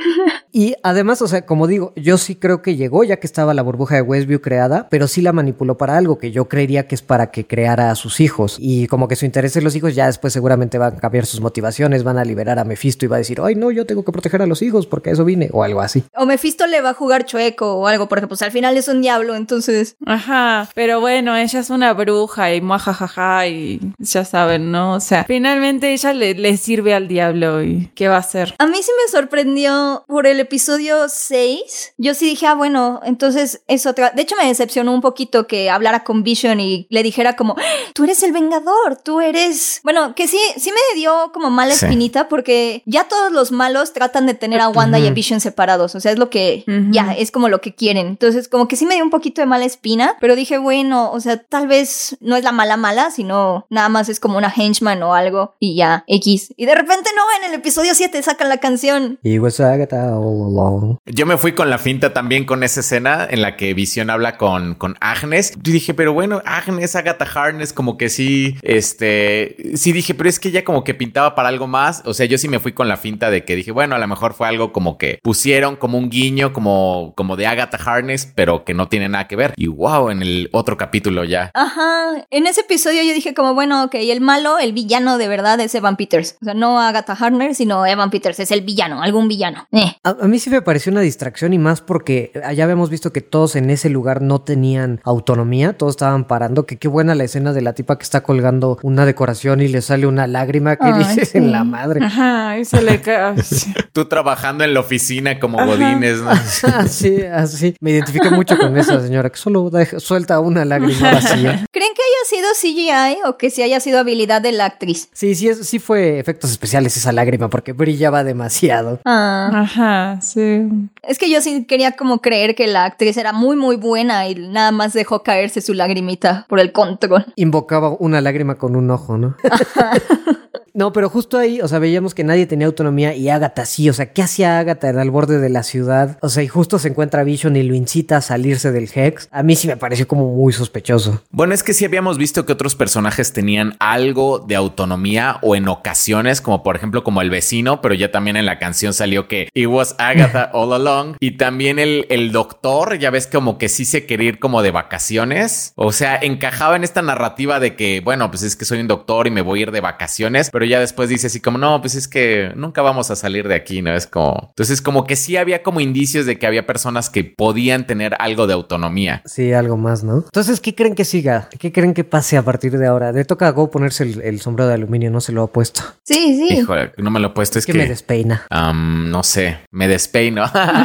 Y además, o sea, como digo, yo sí creo que llegó ya que estaba la burbuja de Westview creada, pero sí la manipuló para algo que yo creería que es para que creara a sus hijos. Y como que su interés en los hijos ya después seguramente van a cambiar sus motivaciones, van a liberar a Mephisto y va a decir, ay no, yo tengo que proteger a los hijos porque a eso vine o algo así. O Mephisto le va a jugar chueco o algo, porque pues al final es un diablo, entonces... Ajá, pero bueno, ella es una bruja y muajajaja y ya saben, ¿no? O sea, finalmente ella le, le sirve al diablo y ¿qué va a hacer? A mí sí me sorprendió por el episodio 6. Yo sí dije, ah, bueno, entonces es otra. De hecho, me decepcionó un poquito que hablara con Vision y le dijera como, tú eres el vengador, tú eres. Bueno, que sí, sí me dio como mala espinita porque ya todos los malos tratan de tener a Wanda y a Vision separados. O sea, es lo que ya es como lo que quieren. Entonces, como que sí me dio un poquito de mala espina, pero dije, bueno, o sea, tal vez no es la mala mala, sino nada más es como una henchman o algo y ya, X. Y de repente no, en el episodio 7 sacan la canción. Y was Agatha all along. Yo me fui con la finta también con esa escena en la que Vision habla con, con Agnes. Yo dije, pero bueno, Agnes, Agatha Harness, como que sí, este, sí dije, pero es que ella como que pintaba para algo más. O sea, yo sí me fui con la finta de que dije, bueno, a lo mejor fue algo como que pusieron como un guiño, como, como de Agatha Harness, pero que no tiene nada que ver. Y wow, en el otro capítulo ya. Ajá, en ese episodio yo dije como, bueno, ok, el malo, el villano de verdad es Evan Peters. O sea, no Agatha Harness, sino Evan Peters, es el villano, algún villano. Eh. A, a mí sí me pareció una distracción y más porque allá habíamos visto que todos en ese lugar no tenían autonomía, todos estaban parando, que qué buena la escena de la tipa que está colgando una decoración y le sale una lágrima que Ay, dices en la madre. Ajá, y se le cae. Tú trabajando en la oficina como Godines, ¿no? Así, así. Me identifiqué mucho con esa señora que solo deja- suelta una lágrima vacía. ¿Creen que haya sido CGI o que sí haya sido habilidad de la actriz? Sí, sí, es- sí fue efectos especiales esa lágrima porque brillaba demasiado. Ah. Ajá, sí. Es que yo sí quería como creer que la actriz era muy muy buena y nada más dejó caerse su lagrimita por el control. Invocaba una lágrima con un ojo, ¿no? No, pero justo ahí, o sea, veíamos que nadie tenía autonomía y Agatha sí, o sea, ¿qué hacía Agatha al borde de la ciudad? O sea, y justo se encuentra Vision y lo incita a salirse del Hex. A mí sí me pareció como muy sospechoso. Bueno, es que sí habíamos visto que otros personajes tenían algo de autonomía o en ocasiones, como por ejemplo como el vecino, pero ya también en la canción salió que it was Agatha all along. Y también el, el doctor, ya ves como que sí se quería ir como de vacaciones. O sea, encajaba en esta narrativa de que, bueno, pues es que soy un doctor y me voy a ir de vacaciones, pero ya después dice así como, no, pues es que nunca vamos a salir de aquí, ¿no? Es como... Entonces como que sí había como indicios de que había personas que podían tener algo de autonomía. Sí, algo más, ¿no? Entonces, ¿qué creen que siga? ¿Qué creen que pase a partir de ahora? Le toca a Go ponerse el, el sombrero de aluminio, no se lo ha puesto. Sí, sí. Híjole, no me lo he puesto, es Es que, que... me despeina. No sé, me despeino.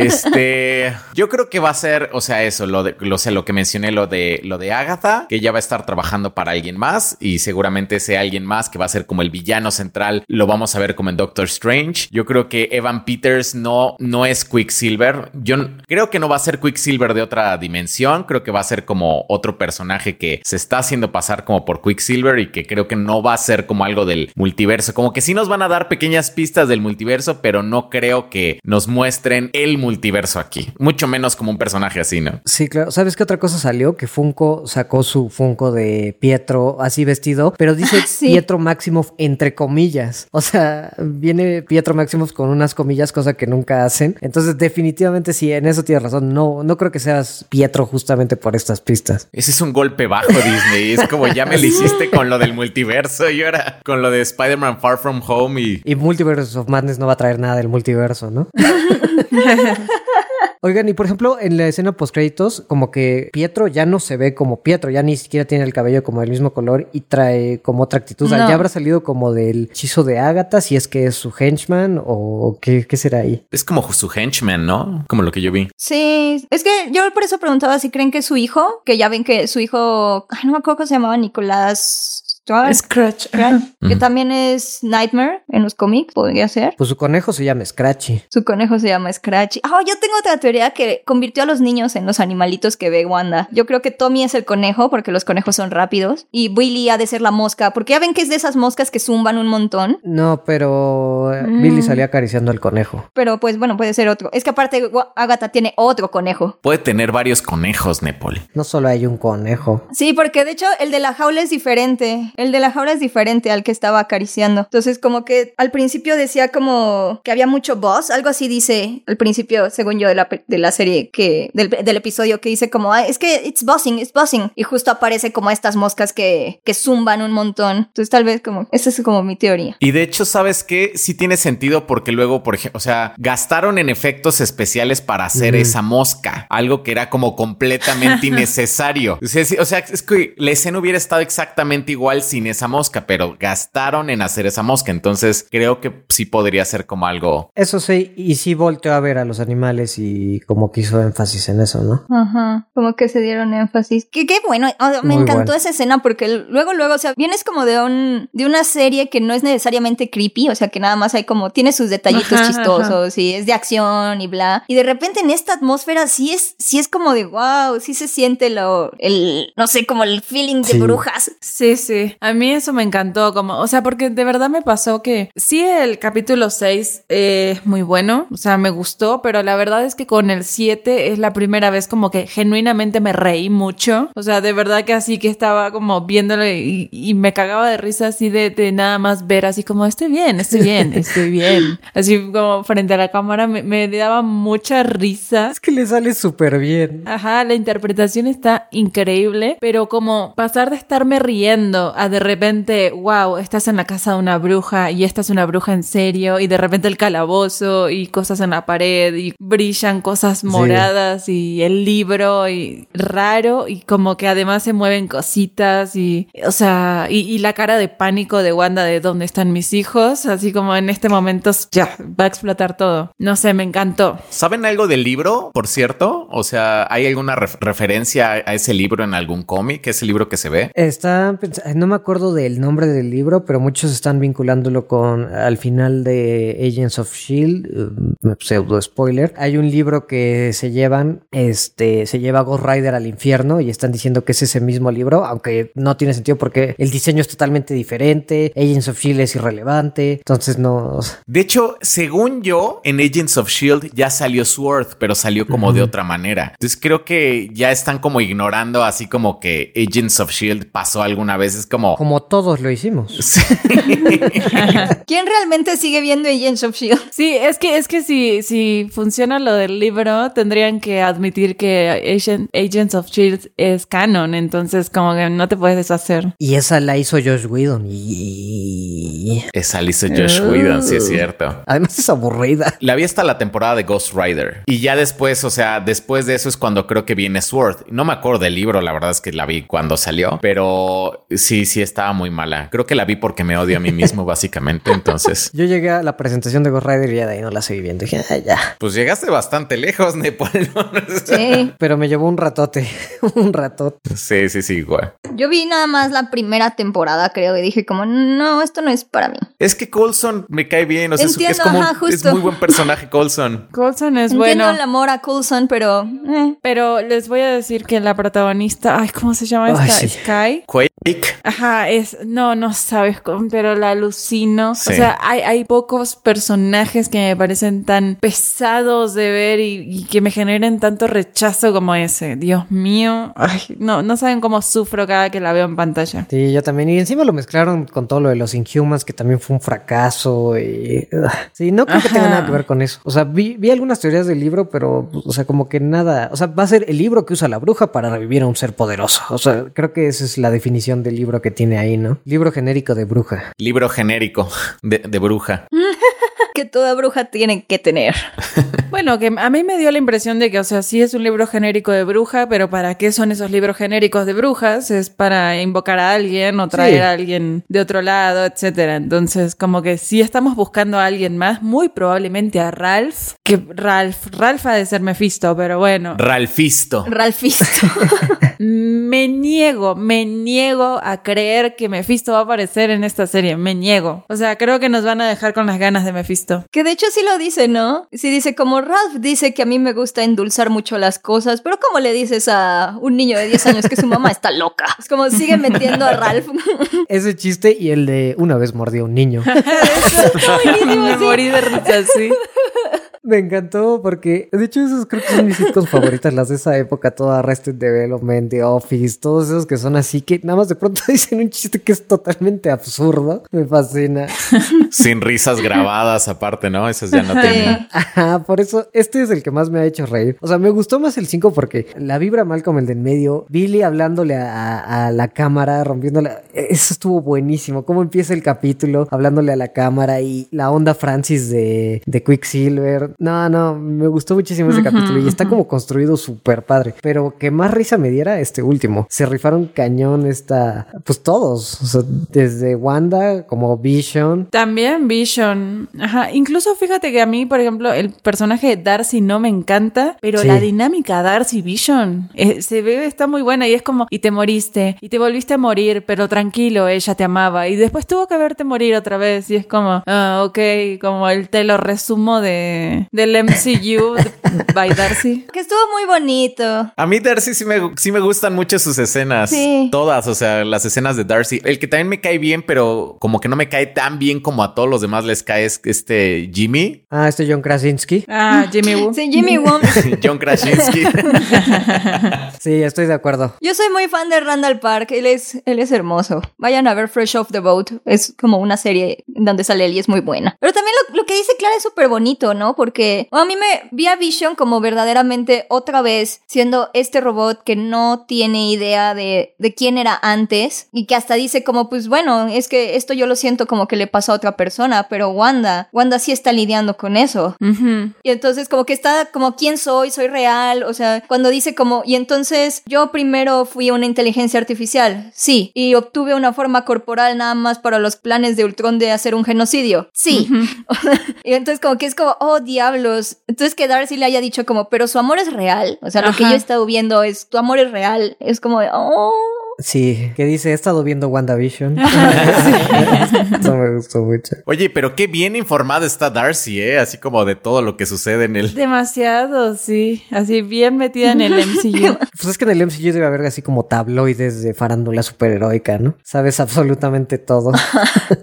este, yo creo que va a ser, o sea, eso, lo de, lo sé, lo que mencioné, lo de, lo de Agatha, que ella va a estar trabajando para alguien más y seguramente ese alguien más que va a ser como el villano central, lo vamos a ver como en Doctor Strange. Yo creo que Evan Peters no, no es Quicksilver. Yo creo que no va a ser Quicksilver de otra dimensión. Creo que va a ser como otro personaje que se está haciendo pasar como por Quicksilver y que creo que no va a ser como algo del multiverso. Como que sí nos van a dar pequeñas pistas del multiverso, pero no creo que nos muestren el multiverso aquí. Mucho menos como un personaje así, ¿no? Sí, claro. ¿Sabes qué otra cosa salió? Que Funko sacó su Funko de Pietro así vestido, pero dice Sí. Pietro Maximoff entre comillas. O sea, viene Pietro Maximoff con unas comillas, cosa que nunca hacen. Entonces, definitivamente sí, en eso tienes razón. No, no creo que seas Pietro justamente por estas pistas. Ese es un golpe bajo, Disney. Es como ya me lo hiciste con lo del multiverso y ahora con lo de Spider-Man Far From Home y Y Multiverse of Madness no va a traer nada del multiverso, ¿no? Oigan, y por ejemplo, en la escena post créditos, como que Pietro ya no se ve como Pietro, ya ni siquiera tiene el cabello como del mismo color y trae como otra actitud. O sea, No. ya habrá salido como del hechizo de Agatha, si es que es su henchman o qué, qué será ahí. es como su henchman, ¿no? Como lo que yo vi. Sí, es que yo por eso preguntaba si creen que es su hijo, que ya ven que su hijo, ay, no me acuerdo cómo se llamaba, Nicolás Scratch. Scratch, que también es Nightmare en los cómics, podría ser. Pues su conejo se llama Scratchy. Su conejo se llama Scratchy. Ah, yo tengo otra teoría que convirtió a los niños en los animalitos que ve Wanda. Yo creo que Tommy es el conejo porque los conejos son rápidos y Willy ha de ser la mosca porque ya ven que es de esas moscas que zumban un montón. No, pero eh, Mm. Billy salía acariciando al conejo. Pero pues bueno, puede ser otro. Es que aparte Agatha tiene otro conejo. Puede tener varios conejos, Nepal. No solo hay un conejo. Sí, porque de hecho el de la jaula es diferente. El de la jaula es diferente al que estaba acariciando. Entonces, como que al principio decía como que había mucho boss, algo así dice al principio, según yo, de la, de la serie, que del, del episodio, que dice como, es que it's bossing, it's bossing. Y justo aparece como estas moscas que, que zumban un montón. Entonces, tal vez como, esa es como mi teoría. Y de hecho, ¿sabes qué? Sí tiene sentido porque luego, por ejemplo, o sea, gastaron en efectos especiales para hacer esa mosca, algo que era como completamente innecesario. O sea, o sea, es que la escena hubiera estado exactamente igual sin esa mosca, pero gastaron en hacer esa mosca. Entonces, creo que sí podría ser como algo. Eso sí, y sí volteó a ver a los animales y como que hizo énfasis en eso, ¿no? Ajá, como que se dieron énfasis. Que qué bueno, me encantó esa escena porque luego, luego, o sea, vienes como de un, de una serie que no es necesariamente creepy, o sea, que nada más hay como, tiene sus detallitos chistosos y es de acción y bla. Y de repente en esta atmósfera sí es, sí es como de wow, sí se siente lo, el, no sé, como el feeling de brujas. Sí, sí. A mí eso me encantó, como, o sea, porque de verdad me pasó que sí, el capítulo 6 es muy bueno, o sea, me gustó, pero la verdad es que con el 7 es la primera vez como que genuinamente me reí mucho. O sea, de verdad que así que estaba como viéndolo y, y me cagaba de risa así de, de, nada más ver así como estoy bien, estoy bien, estoy bien. Así como frente a la cámara me, me daba mucha risa. Es que le sale súper bien. Ajá, la interpretación está increíble, pero como pasar de estarme riendo a de repente, wow, estás en la casa de una bruja y esta es una bruja en serio y de repente el calabozo y cosas en la pared y brillan cosas moradas y el libro y raro y como que además se mueven cositas y, o sea, y, y la cara de pánico de Wanda de dónde están mis hijos, así como en este momento ya va a explotar todo. No sé, me encantó. ¿Saben algo del libro, por cierto? O sea, ¿hay alguna referencia a ese libro en algún cómic? ¿Es el libro que se ve? Está, no me acuerdo del nombre del libro, pero muchos están vinculándolo con al final de Agents of Shield, eh, pseudo spoiler. Hay un libro que se llevan, este, se lleva Ghost Rider al infierno y están diciendo que es ese mismo libro, aunque no tiene sentido porque el diseño es totalmente diferente. Agents of Shield es irrelevante, entonces no. De hecho, según yo, en Agents of Shield ya salió Sword, pero salió como de otra manera. Entonces creo que ya están como ignorando así como que Agents of Shield pasó alguna vez. Es como. Como todos lo hicimos. ¿Quién realmente sigue viendo Agents of Shield? Sí, es que es que si, si funciona lo del libro, tendrían que admitir que Agents of Shield es canon. Entonces, como que no te puedes deshacer. Y esa la hizo Josh Whedon. Y. Esa la hizo Josh Whedon, sí es cierto. Además es aburrida. La vi hasta la temporada de Ghost Rider. Y ya después, o sea, después de eso es cuando creo que viene Sword. No me acuerdo del libro, la verdad es que la vi cuando salió. Pero sí, sí estaba muy mala. Creo que la vi porque me odio a mí mismo, básicamente. Entonces. Yo llegué a la presentación de Ghost Rider y ya de ahí no la seguí viendo. Dije, ya. Pues llegaste bastante lejos, Nepal. sí. Pero me llevó un ratote. un ratote. Sí, sí, sí, igual. Yo vi nada más la primera temporada, creo, y dije como, no, esto no es para mí. Es que Coulson me cae bien, o sea, es como es muy buen personaje Coulson. Coulson es Entiendo bueno. el amor a Coulson, pero eh. pero les voy a decir que la protagonista, ay, ¿cómo se llama esta? Ay, sí. Sky. Quake. Ajá, es no, no sabes cómo, pero la alucino. O sea, hay, hay pocos personajes que me parecen tan pesados de ver y, y, que me generen tanto rechazo como ese. Dios mío. Ay, no, no saben cómo sufro cada que la veo en pantalla. Sí, yo también. Y encima lo mezclaron con todo lo de los Inhumans, que también fue un fracaso. Y... Sí, no creo que tenga nada que ver con eso. O sea, vi, vi, algunas teorías del libro, pero, o sea, como que nada. O sea, va a ser el libro que usa la bruja para revivir a un ser poderoso. O sea, creo que esa es la definición del libro que tiene ahí, ¿no? Libro genérico de bruja. Libro genérico de, de bruja. que toda bruja tiene que tener. bueno, que a mí me dio la impresión de que, o sea, sí es un libro genérico de bruja, pero ¿para qué son esos libros genéricos de brujas? Es para invocar a alguien o traer sí. a alguien de otro lado, etcétera. Entonces, como que si estamos buscando a alguien más, muy probablemente a Ralph, que Ralph, Ralph ha de ser Mephisto, pero bueno. Ralfisto. Ralfisto. me niego, me niego a creer que Mephisto va a aparecer en esta serie, me niego. O sea, creo que nos van a dejar con las ganas de Mephisto. Que de hecho sí lo dice, ¿no? Sí dice, como Ralph dice que a mí me gusta endulzar mucho las cosas, pero ¿cómo le dices a un niño de 10 años que su mamá está loca? Es como sigue metiendo a Ralph. Ese chiste y el de una vez mordió a un niño. Eso, me morí de risa, sí. Me encantó porque, de hecho, esos creo que son mis sitcoms favoritas, las de esa época, toda Arrested Development, The Office, todos esos que son así que nada más de pronto dicen un chiste que es totalmente absurdo. Me fascina. Sin risas grabadas aparte, ¿no? Esas ya no tienen. Ajá, por eso este es el que más me ha hecho reír. O sea, me gustó más el 5 porque la vibra mal como el del medio, Billy hablándole a, a la cámara, rompiéndola. Eso estuvo buenísimo. Cómo empieza el capítulo hablándole a la cámara y la onda Francis de, de Quicksilver. No, no, me gustó muchísimo ese capítulo y está como construido súper padre. Pero que más risa me diera este último. Se rifaron cañón esta, pues todos, o sea, desde Wanda como Vision. También Vision. Ajá, incluso fíjate que a mí, por ejemplo, el personaje de Darcy no me encanta, pero la dinámica Darcy Vision eh, se ve, está muy buena y es como, y te moriste, y te volviste a morir, pero tranquilo, ella te amaba, y después tuvo que verte morir otra vez, y es como, ah, ok, como el te lo resumo de, del MCU by Darcy. Que estuvo muy bonito. A mí Darcy sí me, sí me gustan mucho sus escenas. Sí. Todas, o sea, las escenas de Darcy. El que también me cae bien, pero como que no me cae tan bien como a todos los demás les cae es este Jimmy. Ah, este John Krasinski. Ah, Jimmy Woo. Sí, Jimmy Woo. John Krasinski. sí, estoy de acuerdo. Yo soy muy fan de Randall Park. Él es, él es hermoso. Vayan a ver Fresh Off the Boat. Es como una serie donde sale él y es muy buena. Pero también lo, lo que dice Clara es súper bonito, ¿no? Porque a mí me vi a Vision como verdaderamente otra vez siendo este robot que no tiene idea de, de quién era antes y que hasta dice como, pues bueno, es que esto yo lo siento como que le pasó a otra persona, pero Wanda, Wanda sí está lidiando con eso. Y entonces como que está como, ¿quién soy? Soy real. O sea, cuando dice como, y entonces yo primero fui una inteligencia artificial, sí, y obtuve una forma corporal nada más para los planes de Ultron de hacer un genocidio, sí. y entonces como que es como, oh diablos. Entonces que Darcy le haya dicho como, pero su amor es real. O sea, lo que yo he estado viendo es, tu amor es real. Es como, oh. Sí, que dice, he estado viendo WandaVision. Eso me gustó mucho. Oye, pero qué bien informada está Darcy, ¿eh? Así como de todo lo que sucede en el... Demasiado, sí. Así bien metida en el MCU. pues es que en el MCU debe haber así como tabloides de farándula superheroica, ¿no? Sabes absolutamente todo.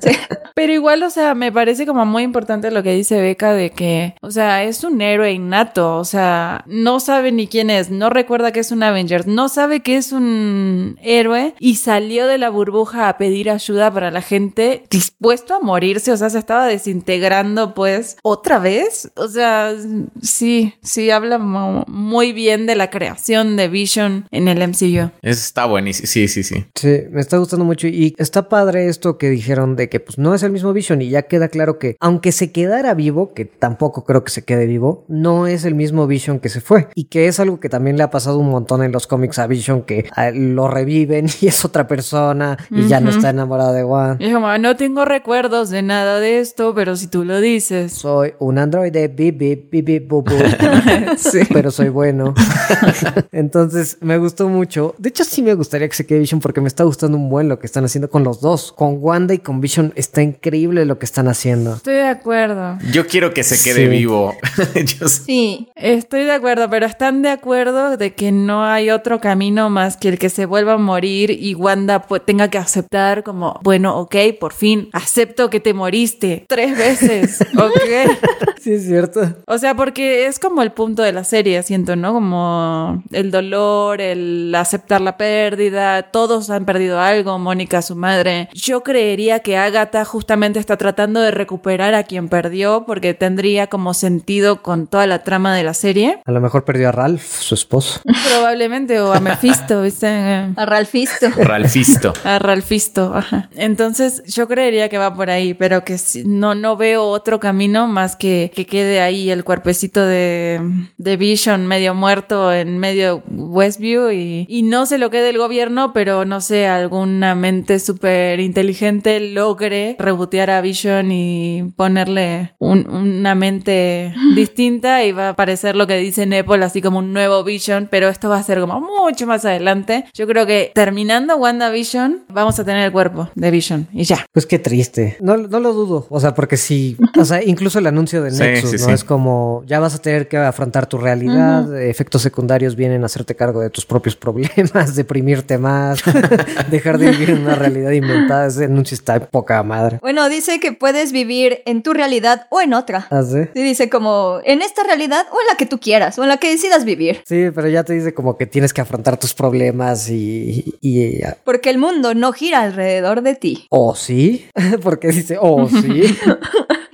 sí. Pero igual, o sea, me parece como muy importante lo que dice Beca de que, o sea, es un héroe innato, o sea, no sabe ni quién es, no recuerda que es un Avengers, no sabe que es un héroe y salió de la burbuja a pedir ayuda para la gente dispuesto a morirse, o sea, se estaba desintegrando pues otra vez, o sea, sí, sí habla muy bien de la creación de Vision en el MCU. Eso está buenísimo, sí, sí, sí. Sí, me está gustando mucho y está padre esto que dijeron de que pues no es el mismo Vision y ya queda claro que aunque se quedara vivo, que tampoco creo que se quede vivo, no es el mismo Vision que se fue y que es algo que también le ha pasado un montón en los cómics a Vision que lo reviven y es otra persona y ya no está enamorado de Juan. Y como, no tengo recuerdos de nada de esto, pero si tú lo dices. Soy un androide, bip, bip, bip, bip, bu, bu. sí. Pero soy bueno. Entonces, me gustó mucho. De hecho, sí me gustaría que se quede Vision porque me está gustando un buen lo que están haciendo con los dos. Con Wanda y con Vision está increíble lo que están haciendo. Estoy de acuerdo. Yo quiero que se quede vivo. Sí, estoy de acuerdo, pero están de acuerdo de que no hay otro camino más que el que se vuelva a morir y Wanda tenga que aceptar como, bueno, ok, por fin, acepto que te moriste tres veces, ok. sí, es cierto. O sea, porque es como el punto de la serie, siento, ¿no? Como el dolor, el aceptar la pérdida, todos han perdido algo, Mónica, su madre. Yo creería que Agatha justamente está tratando de recuperar a quien perdió porque tendría como sentido con toda la trama de la serie. A lo mejor perdió a Ralph, su esposo. Probablemente, o a Mephisto, ¿viste? A Ralphisto. Ralphisto. a Ralphisto, ajá. Entonces, yo creería que va por ahí, pero que no, no veo otro camino más que que quede ahí el cuerpecito de, de Vision medio muerto en medio Westview y, y no se lo quede el gobierno, pero no sé, alguna mente súper inteligente logre rebotear a Vision y ponerle una mente distinta y va a aparecer lo que dice Nepal, así como un nuevo Vision, pero esto va a ser como mucho más adelante. Yo creo que terminando WandaVision, vamos a tener el cuerpo de Vision y ya. Pues qué triste. No, no lo dudo, o sea, porque si, o sea, incluso el anuncio de Nexus, ¿no? Es como, ya vas a tener que afrontar tu realidad, efectos secundarios vienen a hacerte cargo de tus propios problemas, deprimirte más, dejar de vivir en una realidad inventada. Ese anuncio está en poca madre. Bueno, dice que puedes vivir en tu realidad o en otra. ¿Ah, sí? Sí, dice como en esta realidad o en la que tú quieras o en la que decidas vivir. Sí, pero ya te dice como que tienes que afrontar tus problemas y... y Porque el mundo no gira alrededor de ti. ¿Oh, sí? Porque dice, oh, sí.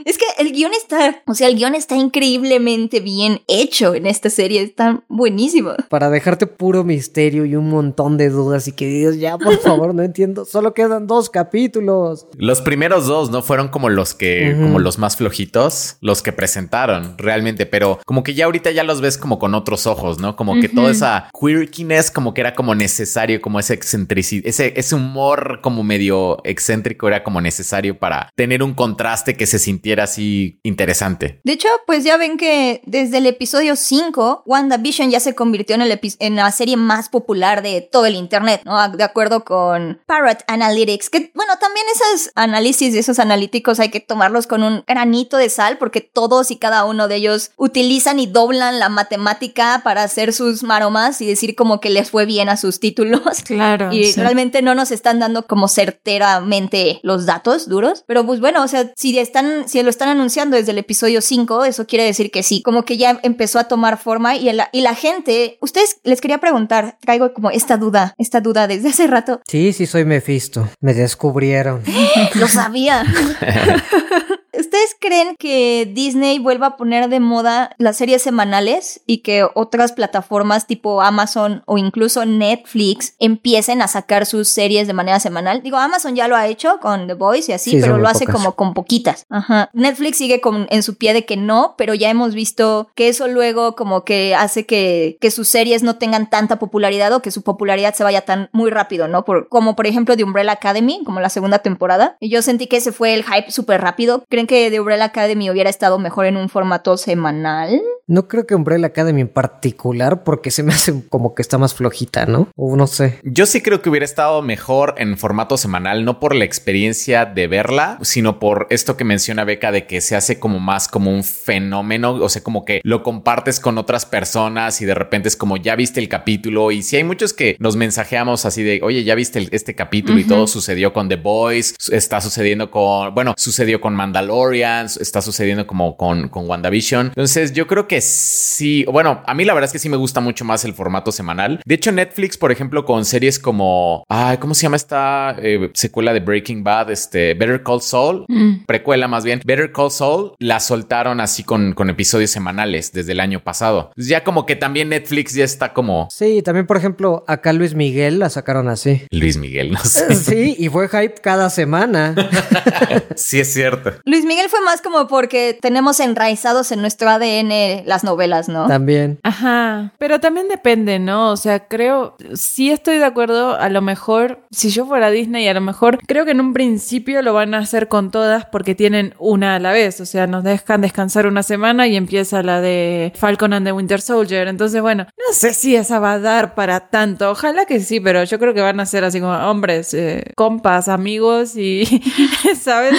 Es que guion está, o sea, el guion está increíblemente bien hecho en esta serie, está buenísimo. Para dejarte puro misterio y un montón de dudas y que digas, ya, por favor, no entiendo, solo quedan dos capítulos. Los primeros dos no fueron como los que, como los más flojitos, los que presentaron realmente, pero como que ya ahorita ya los ves como con otros ojos, ¿no? Como que toda esa quirkiness como que era como necesario, como ese excentricidad, ese, ese humor como medio excéntrico era como necesario para tener un contraste que se sintiera así interesante. De hecho, pues ya ven que desde el episodio 5, WandaVision ya se convirtió en, el en la serie más popular de todo el Internet, ¿no? De acuerdo con Parrot Analytics, que bueno, también esos análisis de esos analíticos hay que tomarlos con un granito de sal porque todos y cada uno de ellos utilizan y doblan la matemática para hacer sus maromas y decir como que les fue bien a sus títulos. Claro. Y realmente no nos están dando como certeramente los datos duros, pero pues bueno, o sea, si están si lo están anunciando desde el episodio 5, eso quiere decir que sí, como que ya empezó a tomar forma y, y la gente, ustedes les quería preguntar, traigo como esta duda, esta duda desde hace rato. Sí, sí, soy Mephisto, me descubrieron. lo sabía. ¿Ustedes creen que Disney vuelva a poner de moda las series semanales y que otras plataformas tipo Amazon o incluso Netflix empiecen a sacar sus series de manera semanal? Digo, Amazon ya lo ha hecho con The Voice y así, pero lo hace como con poquitas. Ajá. Netflix sigue con, en su pie de que no, pero ya hemos visto que eso luego como que hace que, que sus series no tengan tanta popularidad o que su popularidad se vaya tan muy rápido, ¿no? Por, como por ejemplo de Umbrella Academy, como la segunda temporada. Y yo sentí que ese fue el hype súper rápido. ¿Creen que The Umbrella Academy hubiera estado mejor en un formato semanal? No creo que Umbrella Academy en particular, porque se me hace como que está más flojita, ¿no? O no sé. Yo sí creo que hubiera estado mejor en formato semanal, no por la experiencia de verla, sino por esto que menciona Beca de que se hace como más como un fenómeno, o sea, como que lo compartes con otras personas y de repente es como ya viste el capítulo y si hay muchos que nos mensajeamos así de, oye, ya viste este capítulo y todo sucedió con The Boys, está sucediendo con, bueno, sucedió con Mandalorian, está sucediendo como con, con WandaVision. Entonces yo creo que sí, bueno, a mí la verdad es que sí me gusta mucho más el formato semanal. De hecho, Netflix, por ejemplo, con series como, ay, ¿cómo se llama esta eh, secuela de Breaking Bad? Este, Better Call Saul, mm. precuela más bien. Better Call Saul la soltaron así con, con episodios semanales desde el año pasado. ya como que también Netflix ya está como... Sí, también, por ejemplo, acá Luis Miguel la sacaron así. Luis Miguel, no sé. Sí, y fue hype cada semana. sí, es cierto. Luis Miguel fue más como porque tenemos enraizados en nuestro ADN las novelas, ¿no? También. Ajá. Pero también depende, ¿no? O sea, creo, sí estoy de acuerdo, a lo mejor, si yo fuera Disney, a lo mejor creo que en un principio lo van a hacer con todas porque tienen una a la vez. O sea, nos dejan descansar una semana y empieza la de Falcon and the Winter Soldier. Entonces, bueno, no sé si esa va a dar para tanto. Ojalá que sí, pero yo creo que van a ser así como hombres, eh, compas, amigos y, ¿sabes?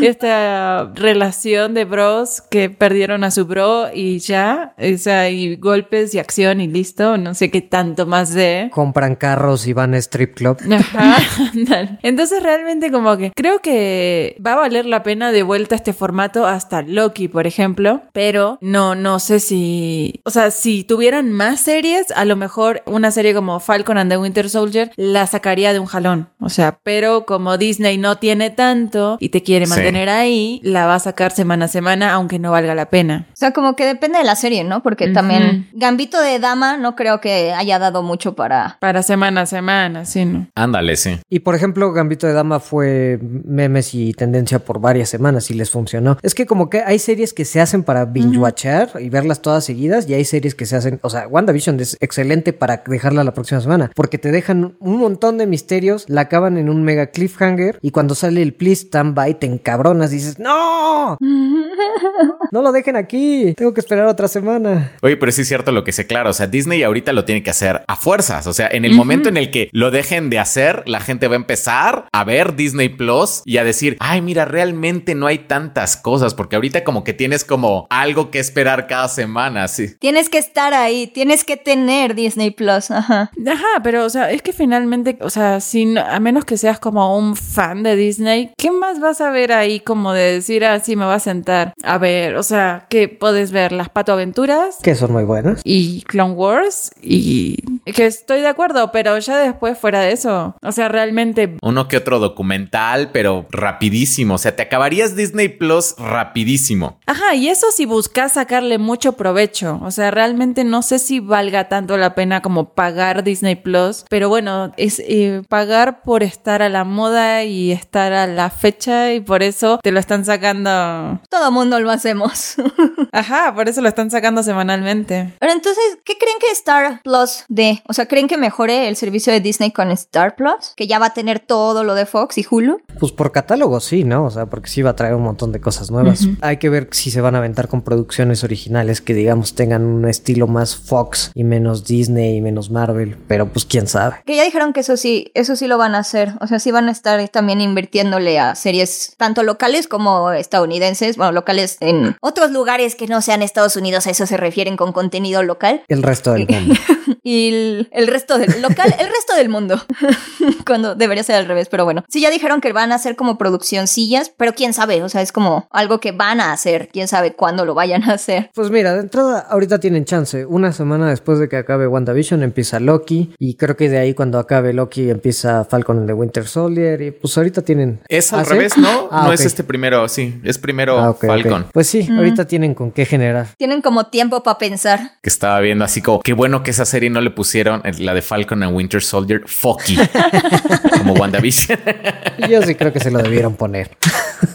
esta relación de bros que perdieron a su bro y ya, o sea, y golpes y acción y listo, no sé qué tanto más de. Compran carros y van a strip club. Ajá. Entonces realmente como que creo que va a valer la pena de vuelta este formato hasta Loki, por ejemplo, pero no, no sé si, o sea, si tuvieran más series, a lo mejor una serie como Falcon and the Winter Soldier la sacaría de un jalón, o sea, pero como Disney no tiene tanto y te quiere mantener ahí, la va a sacar semana a semana, aunque no valga la pena. O sea, como que depende de la serie, ¿no? Porque también Gambito de Dama no creo que haya dado mucho para... Para semana a semana, sí, ¿no? Ándale, sí. Y por ejemplo, Gambito de Dama fue memes y tendencia por varias semanas y les funcionó. Es que como que hay series que se hacen para binge-watchar y verlas todas seguidas y hay series que se hacen, o sea, WandaVision es excelente para dejarla la próxima semana porque te dejan un montón de misterios, la acaban en un mega cliffhanger y cuando sale el please stand by te encabronas, dices, no, no lo dejen aquí, tengo tengo que esperar otra semana. Oye, pero sí es cierto lo que sé, claro. O sea, Disney ahorita lo tiene que hacer a fuerzas. O sea, en el momento en el que lo dejen de hacer, la gente va a empezar a ver Disney Plus y a decir, ay, mira, realmente no hay tantas cosas, porque ahorita como que tienes como algo que esperar cada semana, sí. Tienes que estar ahí, tienes que tener Disney Plus, ajá. Ajá, pero o sea, es que finalmente, o sea, sin, a menos que seas como un fan de Disney, ¿qué más vas a ver ahí como de decir, ah, sí, me va a sentar? A ver, o sea, ¿qué puedes ver? Las Pato Aventuras. Que son muy buenas. Y Clone Wars y que estoy de acuerdo, pero ya después fuera de eso, o sea, realmente... Uno que otro documental, pero rapidísimo, o sea, te acabarías Disney Plus rapidísimo. Ajá, y eso si buscas sacarle mucho provecho, o sea, realmente no sé si valga tanto la pena como pagar Disney Plus, pero bueno, es eh, pagar por estar a la moda y estar a la fecha y por eso te lo están sacando. Todo mundo lo hacemos. Ajá, por eso lo están sacando semanalmente. Pero entonces, ¿qué creen que Star Plus de? O sea, ¿creen que mejore el servicio de Disney con Star Plus? Que ya va a tener todo lo de Fox y Hulu. Pues por catálogo sí, ¿no? O sea, porque sí va a traer un montón de cosas nuevas. Hay que ver si se van a aventar con producciones originales que digamos tengan un estilo más Fox y menos Disney y menos Marvel, pero pues quién sabe. Que ya dijeron que eso sí, eso sí lo van a hacer. O sea, sí van a estar también invirtiéndole a series tanto locales como estadounidenses, bueno, locales en otros lugares que no sean Estados Unidos, a eso se refieren con contenido local. El resto del mundo. y el, resto del local, el resto del mundo. Cuando debería ser al revés, pero bueno. Sí, ya dijeron que van a hacer como produccioncillas, pero quién sabe, o sea, es como algo que van a hacer, quién sabe cuándo lo vayan a hacer. Pues mira, de entrada, ahorita tienen chance. Una semana después de que acabe WandaVision empieza Loki, y creo que de ahí cuando acabe Loki empieza Falcon de Winter Soldier, y pues ahorita tienen. Es al ¿Ah, revés, ¿no? Ah, no es este primero, sí, es primero ah, Falcon. Pues sí, ahorita tienen con qué generar. Tienen como tiempo para pensar. Que estaba viendo así como, qué bueno que esa serie no le pusieron la de Falcon and Winter Soldier, Foki, como WandaVision. Yo sí creo que se lo debieron poner.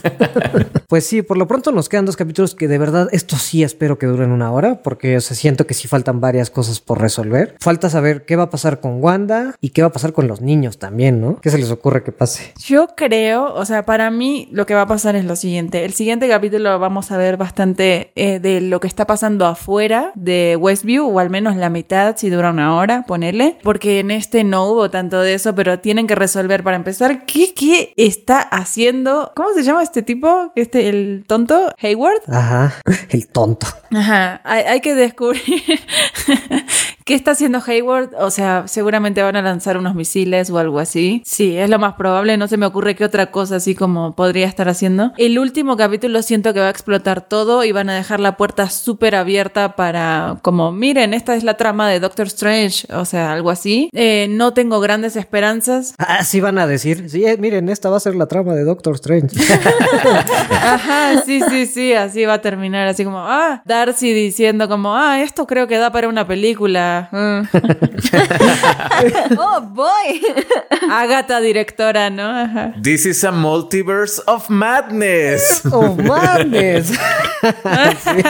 pues sí, por lo pronto nos quedan dos capítulos que de verdad, esto sí espero que duren una hora, porque o siento que sí faltan varias cosas por resolver. Falta saber qué va a pasar con Wanda y qué va a pasar con los niños también, ¿no? ¿Qué se les ocurre que pase? Yo creo, o sea, para mí lo que va a pasar es lo siguiente. El siguiente capítulo vamos a ver bastante eh, de lo que está pasando afuera de Westview, o al menos la mitad, si dura una hora, ponele, porque en este no hubo tanto de eso, pero tienen que resolver para empezar qué, qué está haciendo, ¿cómo se llama este tipo? Este, el tonto, Hayward. Ajá, el tonto. Ajá, hay, hay que descubrir ¿Qué está haciendo Hayward? O sea, seguramente van a lanzar unos misiles o algo así. Sí, es lo más probable. No se me ocurre qué otra cosa así como podría estar haciendo. El último capítulo siento que va a explotar todo y van a dejar la puerta súper abierta para como, miren, esta es la trama de Doctor Strange. O sea, algo así. Eh, no tengo grandes esperanzas. Ah, sí van a decir. Sí, eh, miren, esta va a ser la trama de Doctor Strange. Ajá, sí, sí, sí. Así va a terminar. Así como, ah, Darcy diciendo como, ah, esto creo que da para una película. oh, boy. Agatha, directora, ¿no? This is a multiverse of madness. Of madness. sí.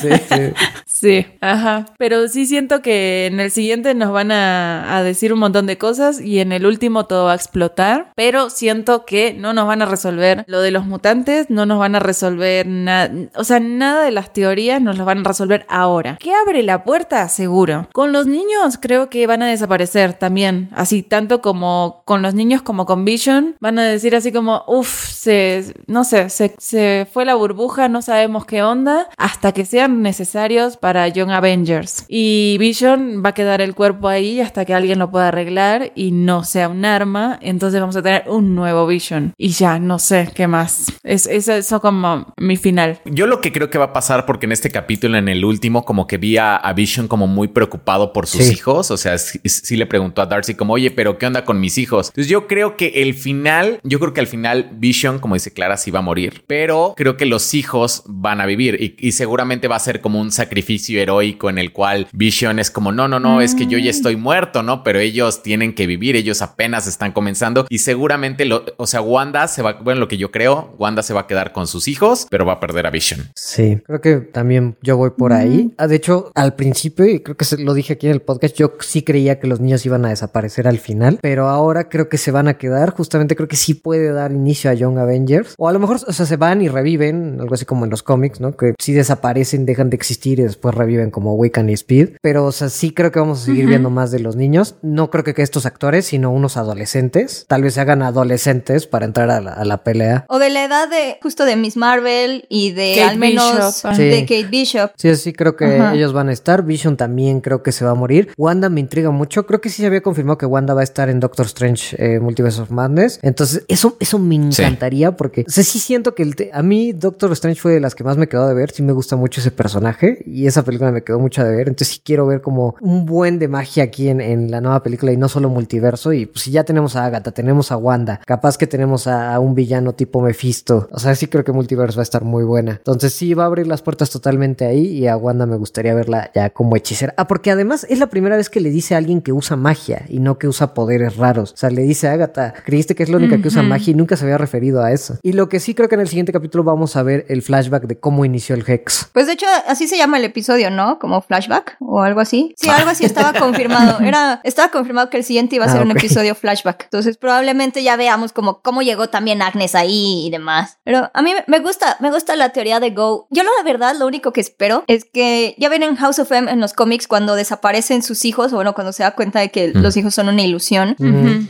sí, sí. ajá. Pero sí siento que en el siguiente nos van a, a decir un montón de cosas y en el último todo va a explotar. Pero siento que no nos van a resolver lo de los mutantes, no nos van a resolver nada. O sea, nada de las teorías nos lo van a resolver ahora. ¿Qué abre la puerta? Seguro. Con los niños creo que van a desaparecer también, así tanto como con los niños como con Vision. Van a decir así como, uff, se, no sé, se, se fue la burbuja, no sabemos qué onda, hasta que sean necesarios para Young Avengers. Y Vision va a quedar el cuerpo ahí hasta que alguien lo pueda arreglar y no sea un arma, entonces vamos a tener un nuevo Vision. Y ya, no sé qué más. Es, es eso como mi final. Yo lo que creo que va a pasar, porque en este capítulo, en el último, como que vi a, a Vision como muy preocupado por sus hijos. O sea, sí, le preguntó a Darcy como, oye, pero ¿qué onda con mis hijos? Entonces yo creo que el final, yo creo que al final Vision, como dice Clara, sí va a morir, pero creo que los hijos van a vivir y, seguramente va a ser como un sacrificio heroico en el cual Vision es como, no, no, no, es que yo ya estoy muerto, ¿no? Pero ellos tienen que vivir, ellos apenas están comenzando y seguramente, lo, o sea, Wanda se va, bueno, lo que yo creo, Wanda se va a quedar con sus hijos, pero va a perder a Vision. Sí, creo que también yo voy por ahí. Ah, de hecho, al principio principio, y creo que lo dije aquí en el podcast, yo sí creía que los niños iban a desaparecer al final, pero ahora creo que se van a quedar. Justamente creo que sí puede dar inicio a Young Avengers. O a lo mejor, o sea, se van y reviven, algo así como en los cómics, ¿no? Que sí desaparecen, dejan de existir y después reviven como Wiccan y Speed. Pero, o sea, sí creo que vamos a seguir viendo más de los niños. No creo que, que estos actores, sino unos adolescentes. Tal vez se hagan adolescentes para entrar a la, pelea. O de la edad de justo de Miss Marvel y de al menos de Kate Bishop. Sí, sí, creo que ellos van a estar. Vision también creo que se va a morir. Wanda me intriga mucho. Creo que sí se había confirmado que Wanda va a estar en Doctor Strange eh, Multiverse of Madness. Entonces, eso, eso me encantaría porque, o sea, sí siento que el a mí Doctor Strange fue de las que más me quedó de ver. Sí me gusta mucho ese personaje y esa película me quedó mucho de ver. Entonces, sí quiero ver como un buen de magia aquí en, en la nueva película y no solo multiverso. Y pues si ya tenemos a Agatha, tenemos a Wanda, capaz que tenemos a, un villano tipo Mephisto. O sea, sí creo que multiverso va a estar muy buena. Entonces, sí va a abrir las puertas totalmente ahí y a Wanda me gustaría verla ya como hechicera. Ah, porque además es la primera vez que le dice a alguien que usa magia y no que usa poderes raros. O sea, le dice a Agatha, creíste que es la única que usa magia y nunca se había referido a eso. Y lo que sí creo que en el siguiente capítulo vamos a ver el flashback de cómo inició el Hex. Pues de hecho, así se llama el episodio, ¿no? Como flashback o algo así. Sí, algo así estaba confirmado. Era, estaba confirmado que el siguiente iba a ser ah, un episodio flashback. Entonces probablemente ya veamos como cómo llegó también Agnes ahí y demás. Pero a mí me gusta, me gusta la teoría de Go. Yo la verdad, lo único que espero es que ya ven en House of En los cómics cuando desaparecen sus hijos, o bueno, cuando se da cuenta de que los hijos son una ilusión.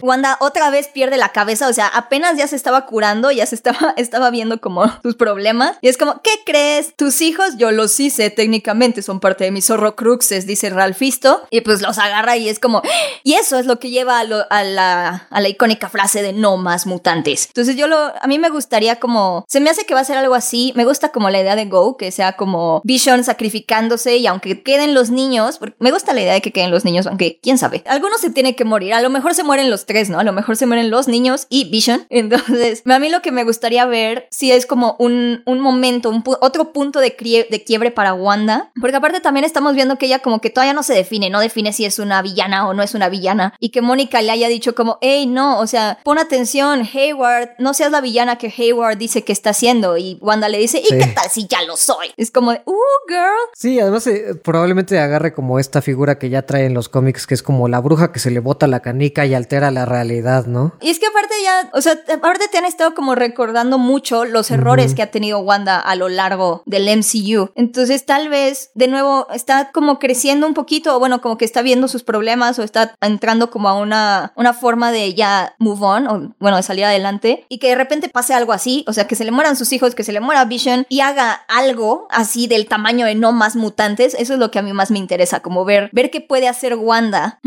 Wanda otra vez pierde la cabeza, o sea, apenas ya se estaba curando, ya se estaba, estaba viendo como sus problemas. Y es como, ¿qué crees? Tus hijos, yo los hice técnicamente, son parte de mis zorro cruxes, dice Ralfisto. Y pues los agarra y es como, y eso es lo que lleva a, la, a la icónica frase de no más mutantes. Entonces yo lo, a mí me gustaría como, se me hace que va a ser algo así, me gusta como la idea de Go, que sea como Vision sacrificándose y aunque queden los niños, me gusta la idea de que queden los niños, aunque quién sabe, algunos se tiene que morir, a lo mejor se mueren los tres, ¿no? A lo mejor se mueren los niños y Vision. Entonces, a mí lo que me gustaría ver si es como un, un momento, un otro punto de, de quiebre para Wanda, porque aparte también estamos viendo que ella como que todavía no se define, no define si es una villana o no es una villana, y que Mónica le haya dicho como, hey, no, o sea, pon atención, Hayward, no seas la villana que Hayward dice que está haciendo, y Wanda le dice, ¿y qué tal si ya lo soy? Es como, uh, girl. Sí, además eh, probablemente agarre como esta figura que ya trae en los cómics, que es como la bruja que se le bota la canica y altera la realidad, ¿no? Y es que aparte ya, o sea, aparte te han estado como recordando mucho los errores que ha tenido Wanda a lo largo del MCU. Entonces tal vez, de nuevo, está como creciendo un poquito, o bueno, como que está viendo sus problemas o está entrando como a una, una forma de ya move on, o bueno, de salir adelante, y que de repente pase algo así, o sea, que se le mueran sus hijos, que se le muera Vision y haga algo así del tamaño de no más mutantes, eso es lo que a mí más me interesa, como ver, ver qué puede hacer Wanda.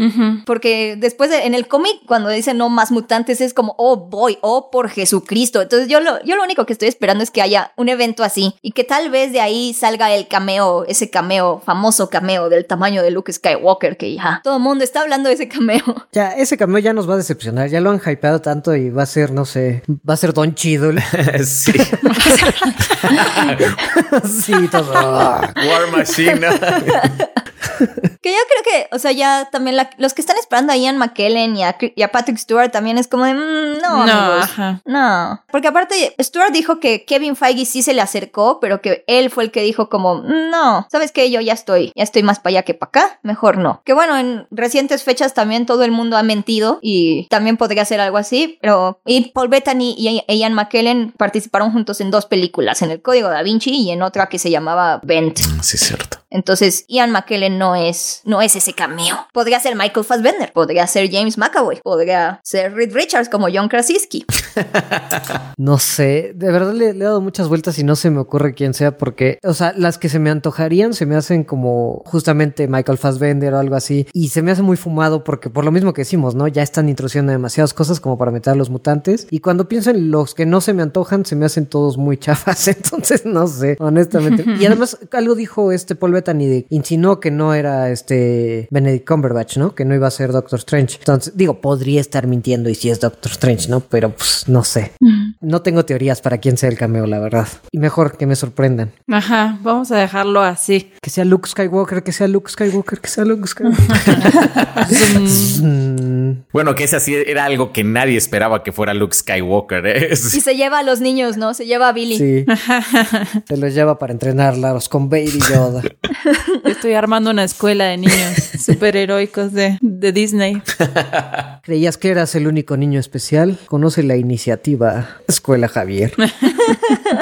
Porque después de, en el cómic, cuando dice no más mutantes, es como, oh boy, oh por Jesucristo. Entonces yo lo, yo lo único que estoy esperando es que haya un evento así y que tal vez de ahí salga el cameo, ese cameo, famoso cameo del tamaño de Luke Skywalker, que ya todo el mundo está hablando de ese cameo. Ya, ese cameo ya nos va a decepcionar, ya lo han hypeado tanto y va a ser, no sé, va a ser Don Chido. sí. sí, todo. War Machine. Que yo creo que, o sea, ya también los que están esperando a Ian McKellen y a, Patrick Stewart también es como de, mm, no, no, no. Porque aparte, Stewart dijo que Kevin Feige sí se le acercó, pero que él fue el que dijo como, no, ¿sabes qué? Yo ya estoy, ya estoy más para allá que para acá, mejor no. Que bueno, en recientes fechas también todo el mundo ha mentido y también podría ser algo así, pero y Paul Bettany y Ian McKellen participaron juntos en dos películas, en El Código Da Vinci y en otra que se llamaba Bent. Mm, sí, es cierto. Entonces, Ian McKellen no es, no es ese cameo. Podría ser Michael Fassbender, podría ser James McAvoy, podría ser Reed Richards como John Krasinski. no sé, de verdad le, he dado muchas vueltas y no se me ocurre quién sea porque, o sea, las que se me antojarían se me hacen como justamente Michael Fassbender o algo así y se me hace muy fumado porque por lo mismo que decimos, ¿no? Ya están introduciendo demasiadas cosas como para meter a los mutantes y cuando pienso en los que no se me antojan se me hacen todos muy chafas, entonces no sé, honestamente. Y además algo dijo este Paul Bettany insinuó que no era este Benedict Cumberbatch, ¿no? Que no iba a ser Doctor Strange. Entonces, digo, podría estar mintiendo y si es Doctor Strange, ¿no? Pero pues no sé. No tengo teorías para quién sea el cameo, la verdad. Y mejor que me sorprendan. Ajá, vamos a dejarlo así. Que sea Luke Skywalker, que sea Luke Skywalker, que sea Luke Skywalker. Bueno, que ese así era algo que nadie esperaba que fuera Luke Skywalker. ¿eh? Y se lleva a los niños, ¿no? Se lleva a Billy. Sí. se los lleva para entrenarlos con Baby Yoda. Estoy armando una escuela de niños superheroicos de, de Disney. ¿Creías que eras el único niño especial? Conoce la iniciativa Escuela Javier.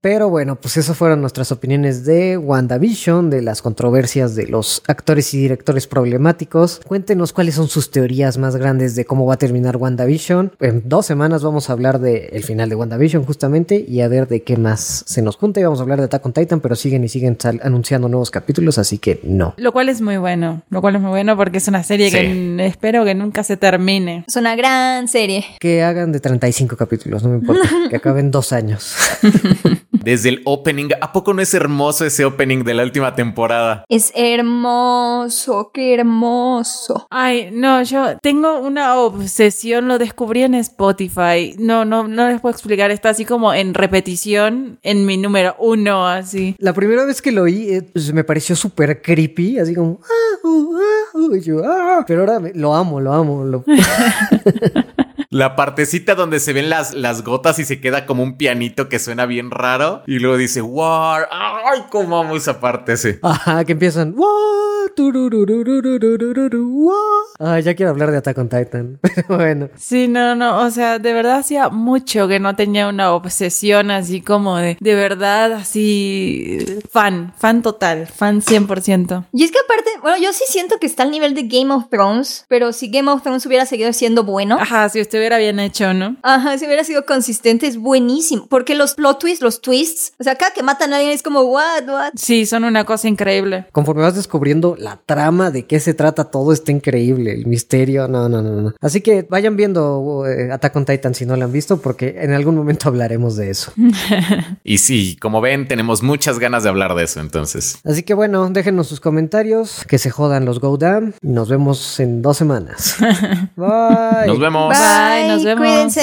Pero bueno, pues esas fueron nuestras opiniones de WandaVision, de las controversias de los actores y directores problemáticos. Cuéntenos cuáles son sus teorías más grandes de cómo va a terminar WandaVision. En dos semanas vamos a hablar del final de WandaVision justamente y a ver de qué más se nos junta. Y vamos a hablar de Attack on Titan, pero siguen y siguen anunciando nuevos capítulos, así que no. Lo cual es muy bueno, lo cual es muy bueno porque es una serie que espero que nunca se termine. Es una gran serie. Que hagan de 35 capítulos, no me importa, que acaben dos años. desde el opening. ¿A poco no es hermoso ese opening de la última temporada? Es hermoso, qué hermoso. Ay, no, yo tengo una obsesión, lo descubrí en Spotify. No, no, no les puedo explicar, está así como en repetición en mi número uno, así. La primera vez que lo oí, eh, pues, me pareció súper creepy, así como... Ah, uh, ah, uh", ah", pero ahora lo amo, lo amo. Lo... La partecita donde se ven las, las gotas y se queda como un pianito que suena bien raro. Y luego dice, War. ¡Ay, cómo amo esa parte ese! Ajá, que empiezan, Ah, ya quiero hablar de Attack on Titan. Pero bueno. Sí, no, no. O sea, de verdad hacía mucho que no tenía una obsesión así como de, de verdad, así. Fan, fan total, fan 100%. Y es que aparte, bueno, yo sí siento que está al nivel de Game of Thrones, pero si Game of Thrones hubiera seguido siendo bueno. Ajá, si estuviera bien hecho, ¿no? Ajá, si hubiera sido consistente, es buenísimo. Porque los plot twists, los twists, o sea, acá que matan a alguien es como, what, what. Sí, son una cosa increíble. Conforme vas descubriendo la trama de qué se trata todo, está increíble. El misterio, no, no, no, no. Así que vayan viendo eh, Attack on Titan si no lo han visto, porque en algún momento hablaremos de eso. y sí, como ven, tenemos muchas ganas de hablar de eso, entonces. Así que bueno, déjenos sus comentarios, que se jodan los Go Nos vemos en dos semanas. Bye. Nos vemos. Bye, nos vemos.